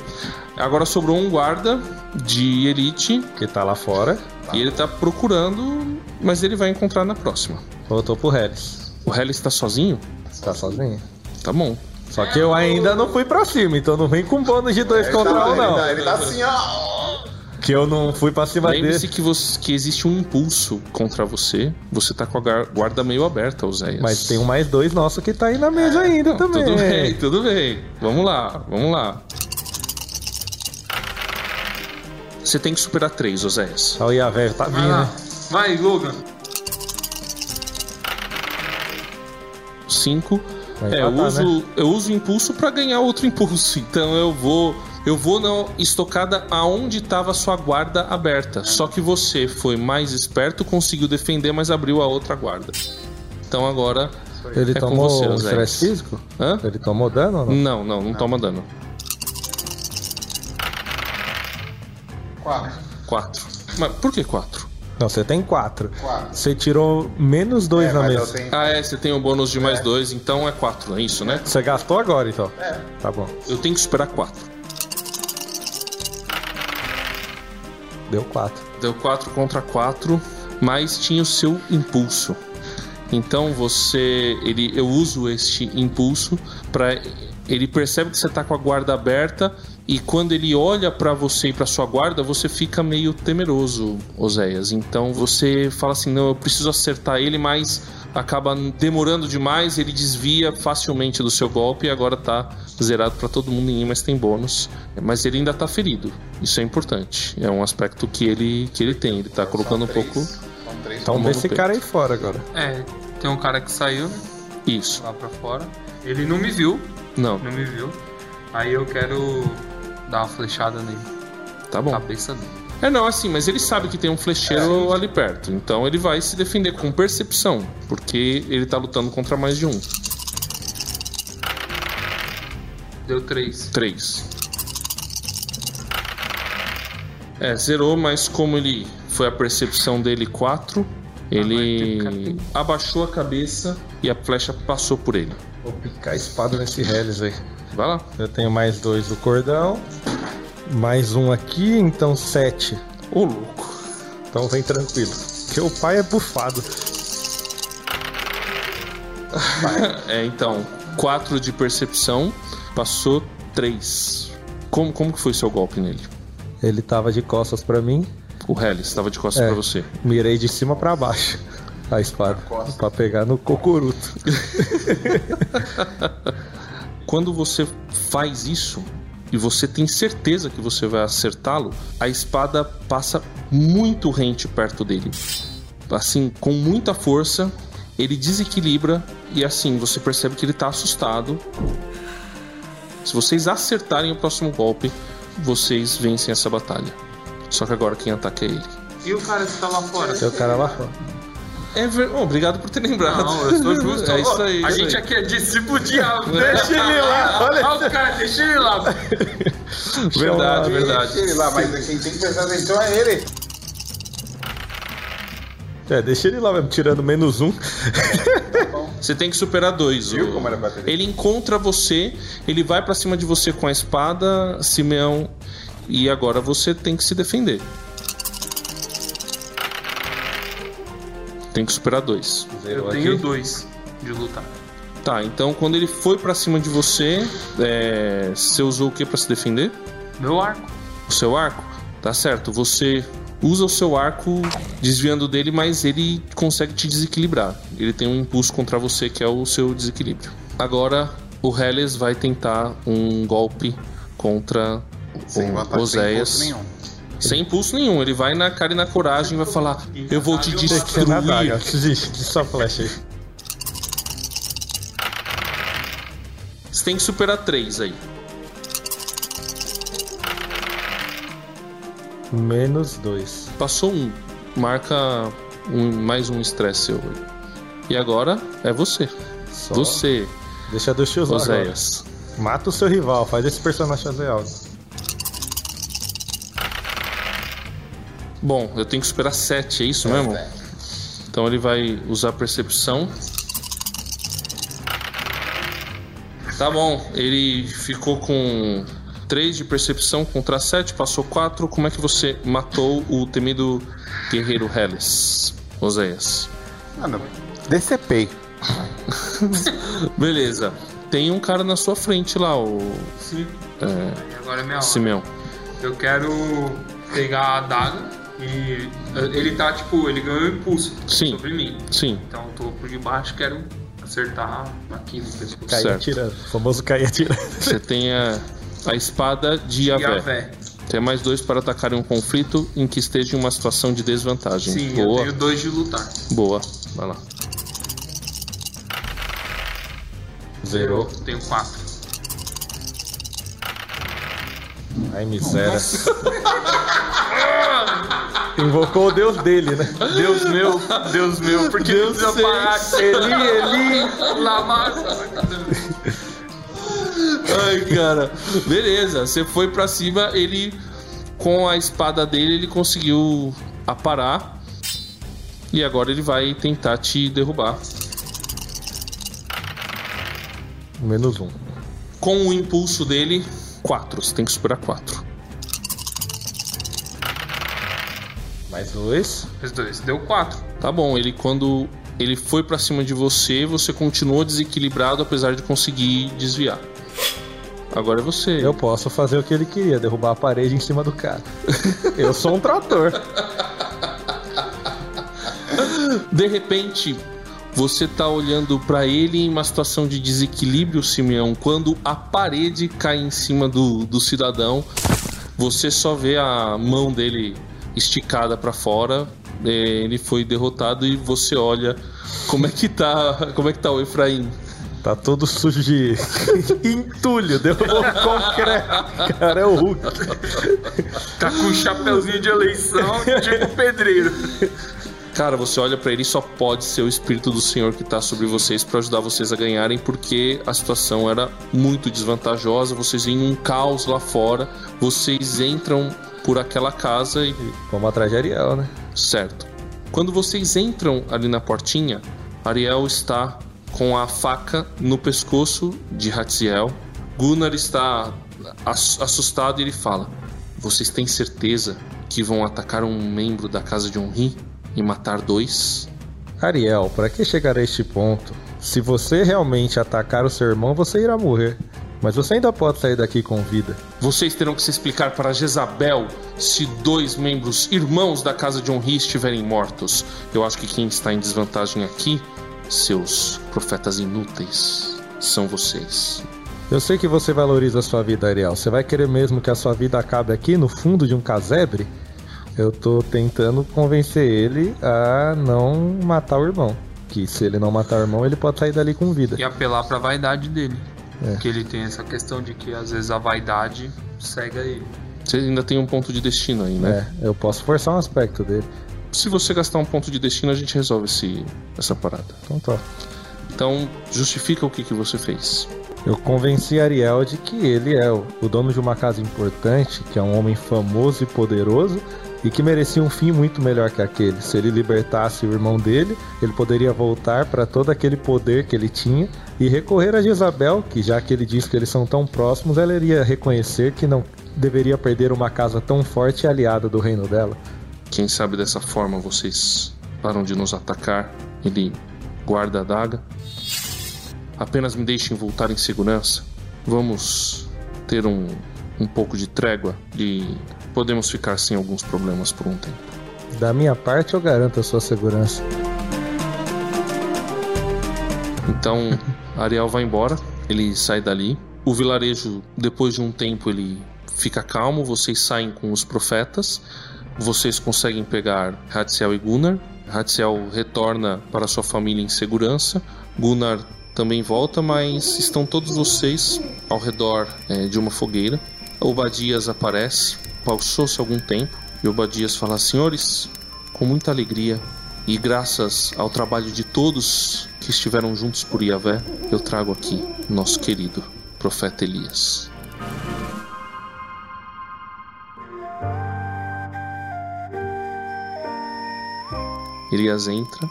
Agora sobrou um guarda de elite Que tá lá fora. e ele tá procurando, mas ele vai encontrar na próxima. Voltou pro Hellis. O Hellis tá sozinho? Tá sozinho. Tá bom. Só que eu ainda não fui pra cima, então não vem com bônus de dois contra um, não. Ele tá assim, ó. Que eu não fui pra cima Lembre-se dele. que, você- que existe um impulso contra você. Você tá com a guarda meio aberta, Oséias. Mas tem um mais dois nosso que tá aí na mesa ainda Não, também. Tudo bem, tudo bem. Vamos lá, vamos lá. Você tem que superar três, Oséias. Olha o Iavé, tá Vai vindo, lá. né? Vai, Logan. Cinco. Vai É, eu uso, né? eu uso o impulso pra ganhar outro impulso. Então eu vou. Eu vou na estocada aonde estava a sua guarda aberta. Só que você foi mais esperto, conseguiu defender, mas abriu a outra guarda. Então agora. Ele É com tomou você, um Oséias. estresse físico? Hã? Ele tomou dano ou não? Não, não, não toma dano. Quatro. Quatro. Mas por que quatro? Não, você tem quatro. Quatro. Você tirou menos dois É, na mesa. tenho. Ah, é, você tem um bônus de mais dois, então é quatro, é isso, né? Você gastou agora, então? É. Tá bom. Eu tenho que superar quatro. Deu quatro. Deu 4 contra 4, mas tinha o seu impulso. Então você, ele, eu uso este impulso para ele percebe que você tá com a guarda aberta e quando ele olha para você e para sua guarda, você fica meio temeroso, Oséias. Então você fala assim: "Não, eu preciso acertar ele, mas acaba demorando demais, ele desvia facilmente do seu golpe e agora tá zerado para todo mundo em I, mas tem bônus. Mas ele ainda tá ferido. Isso é importante. É um aspecto que ele que ele tem, ele tá colocando um pouco. Então vê esse peito. cara aí fora agora. É, tem um cara que saiu né, isso. lá pra fora. Ele não me viu, Não, não me viu. Aí eu quero dar uma flechada nele, tá bom. cabeça dele. É não, assim, mas ele sabe que tem um flecheiro ali perto. Então ele vai se defender com percepção, porque ele tá lutando contra mais de um. Deu três. Três. É, zerou, mas como ele foi a percepção dele quatro, ele abaixou a cabeça e a flecha passou por ele. Vou picar a espada nesse Hellis aí. Vai lá. Eu tenho mais dois do cordão. Mais um aqui, então sete. Ô louco. Então vem tranquilo. Porque o pai é bufado. É, então, quatro de percepção, passou três. Como, como que foi seu golpe nele? Ele tava de costas pra mim. O Hellis estava de costas É. pra você. Mirei de cima pra baixo. A espada. Pra pegar no cocuruto. Quando você faz isso e você tem certeza que você vai acertá-lo, a espada passa muito rente perto dele. Assim, com muita força, ele desequilibra e assim você percebe que ele tá assustado. Se vocês acertarem o próximo golpe, vocês vencem essa batalha. Só que agora quem ataca é ele. E o cara que tá lá fora? Tem o cara lá fora. É ver... oh, obrigado por ter lembrado. Não, eu sou justo. é isso aí. A isso gente aí. aqui é discípulo de diabo. Deixa ele lá, olha Olha o cara, deixa ele lá. Verdade, Deixa verdade. ele lá, mas quem tem que prestar atenção é ele. É, deixa ele lá, mesmo, tirando menos um. Você tem que superar dois. Viu o- como era bateria? Ele encontra você, ele vai pra cima de você com a espada, Simeão, e agora você tem que se defender. Tem que superar dois. Eu aqui. tenho dois de lutar. Tá, então quando ele foi pra cima de você, é, você usou o que pra se defender? Meu arco. O seu arco? Tá certo, você usa o seu arco desviando dele, mas ele consegue te desequilibrar. Ele tem um impulso contra você que é o seu desequilíbrio. Agora o Helles vai tentar um golpe contra Sem o vantagem, sem Oséias. impulso nenhum. Sem impulso nenhum. Ele vai na cara e na coragem e vai falar: Eu vou te destruir. Desiste, só flecha aí. Você tem que superar três aí. Menos dois. Passou um. Marca um, mais um estresse seu. E agora é você. Só. Você, Deixa do X agora. Oséias. Mata o seu rival, faz esse personagem fazer algo. Bom, eu tenho que superar 7, é isso mesmo? Então ele vai usar percepção. Tá bom, ele ficou com 3 de percepção contra 7, passou 4. Como é que você matou o temido guerreiro Hellis, Oséias? Mano, decepei. Beleza. Tem um cara na sua frente lá, o Sim. E agora é minha hora. Simeão. Eu quero pegar a adaga e ele tá tipo, ele ganhou impulso Sim. sobre mim. Sim, Então eu tô por debaixo, quero acertar aqui no pescoço. Cair atirando. O famoso cair atirando. você tem a, a espada de Yavé. vé. Tem mais dois para atacar em um conflito em que esteja em uma situação de desvantagem. Sim, eu boa, tenho dois de lutar. boa. Vai lá. Zerou. Eu tenho quatro. Ai, miséria. Invocou o deus dele, né? Deus meu, Deus meu, porque Deus precisa parar. Eli, Eli, Lamassa. Ai, cara. Beleza, você foi pra cima, ele com a espada dele ele conseguiu aparar. E agora ele vai tentar te derrubar. Menos um. Com o impulso dele, 4. Você tem que superar 4. Mais dois. Os dois, deu quatro. Tá bom, ele quando ele foi pra cima de você, você continuou desequilibrado apesar de conseguir desviar. Agora é você. Eu posso fazer o que ele queria, derrubar a parede em cima do cara. Eu sou um trator. De repente, você tá olhando pra ele em uma situação de desequilíbrio, Simeão, quando a parede cai em cima do, do cidadão. Você só vê a mão dele esticada pra fora. é, Ele foi derrotado e você olha como é que tá, como é que tá o Efraim. Tá todo sujo de entulho, derrubou o concreto. Cara, é o Hulk. Tá com um chapeuzinho de eleição, tipo pedreiro. Cara, você olha pra ele e só pode ser o espírito do Senhor que tá sobre vocês pra ajudar vocês a ganharem, porque a situação era muito desvantajosa. Vocês em um caos lá fora, vocês entram por aquela casa e Vamos atrás de Ariel, né? certo. Quando vocês entram ali na portinha, Ariel está com a faca no pescoço de Hatziel. Gunnar está ass- assustado e ele fala: Vocês têm certeza que vão atacar um membro da casa de Onri e matar dois? Ariel, pra que chegar a este ponto? Se você realmente atacar o seu irmão, você irá morrer. Mas você ainda pode sair daqui com vida. Vocês terão que se explicar para Jezabel se dois membros irmãos da casa de Onri estiverem mortos. Eu acho que quem está em desvantagem aqui, seus profetas inúteis, são vocês. Eu sei que você valoriza a sua vida, Ariel. Você vai querer mesmo que a sua vida acabe aqui no fundo de um casebre? Eu tô tentando convencer ele a não matar o irmão. Que se ele não matar o irmão, ele pode sair dali com vida. E apelar pra vaidade dele. É. Que ele tem essa questão de que às vezes a vaidade cega ele. Você ainda tem um ponto de destino aí, né? É, eu posso forçar um aspecto dele. Se você gastar um ponto de destino, a gente resolve esse, essa parada. Então tá. Então, justifica o que, que você fez. Eu convenci Ariel de que ele é o dono de uma casa importante, que é um homem famoso e poderoso e que merecia um fim muito melhor que aquele. Se ele libertasse o irmão dele, ele poderia voltar para todo aquele poder que ele tinha e recorrer a Jezabel, que já que ele diz que eles são tão próximos, ela iria reconhecer que não deveria perder uma casa tão forte e aliada do reino dela. Quem sabe dessa forma vocês param de nos atacar. Ele guarda a adaga. Apenas me deixem voltar em segurança. Vamos ter um, um pouco de trégua e podemos ficar sem alguns problemas por um tempo. Da minha parte, eu garanto a sua segurança. Então, Ariel vai embora, ele sai dali. O vilarejo, depois de um tempo, ele fica calmo. Vocês saem com os profetas. Vocês conseguem pegar Hatziel e Gunnar. Hatziel retorna para sua família em segurança. Gunnar também volta, mas estão todos vocês ao redor é, de uma fogueira. Obadias aparece, pausou-se algum tempo e Obadias fala: Senhores, com muita alegria e graças ao trabalho de todos que estiveram juntos por Iavé, eu trago aqui nosso querido profeta Elias. Elias entra,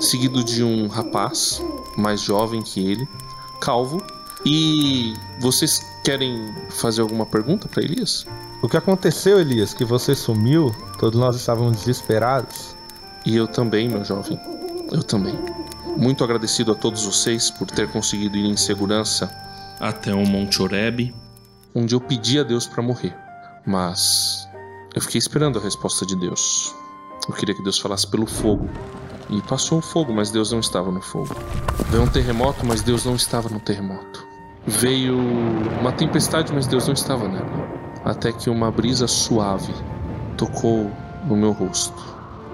seguido de um rapaz mais jovem que ele, calvo. E vocês querem fazer alguma pergunta para Elias? O que aconteceu, Elias? Que você sumiu? Todos nós estávamos desesperados. E eu também, meu jovem. Eu também. Muito agradecido a todos vocês por ter conseguido ir em segurança até o Monte Oreb, onde eu pedi a Deus para morrer. Mas eu fiquei esperando a resposta de Deus. Eu queria que Deus falasse pelo fogo. E passou o fogo, mas Deus não estava no fogo. Veio um terremoto, mas Deus não estava no terremoto. Veio uma tempestade, mas Deus não estava nela. Até que uma brisa suave tocou no meu rosto.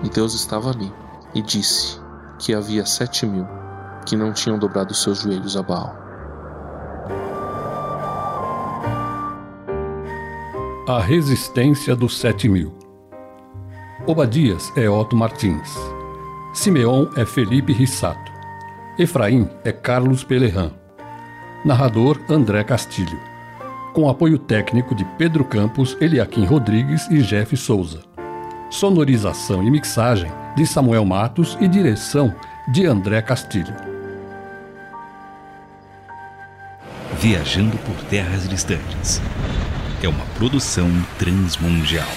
E Deus estava ali e disse que havia sete mil que não tinham dobrado seus joelhos a Baal. A resistência dos sete mil. Obadias é Otto Martins. Simeon é Felipe Rissato. Efraim é Carlos Pelerran. Narrador André Castilho. Com apoio técnico de Pedro Campos, Eliakim Rodrigues e Jeff Souza. Sonorização e mixagem de Samuel Matos e direção de André Castilho. Viajando por terras distantes. É uma produção transmundial.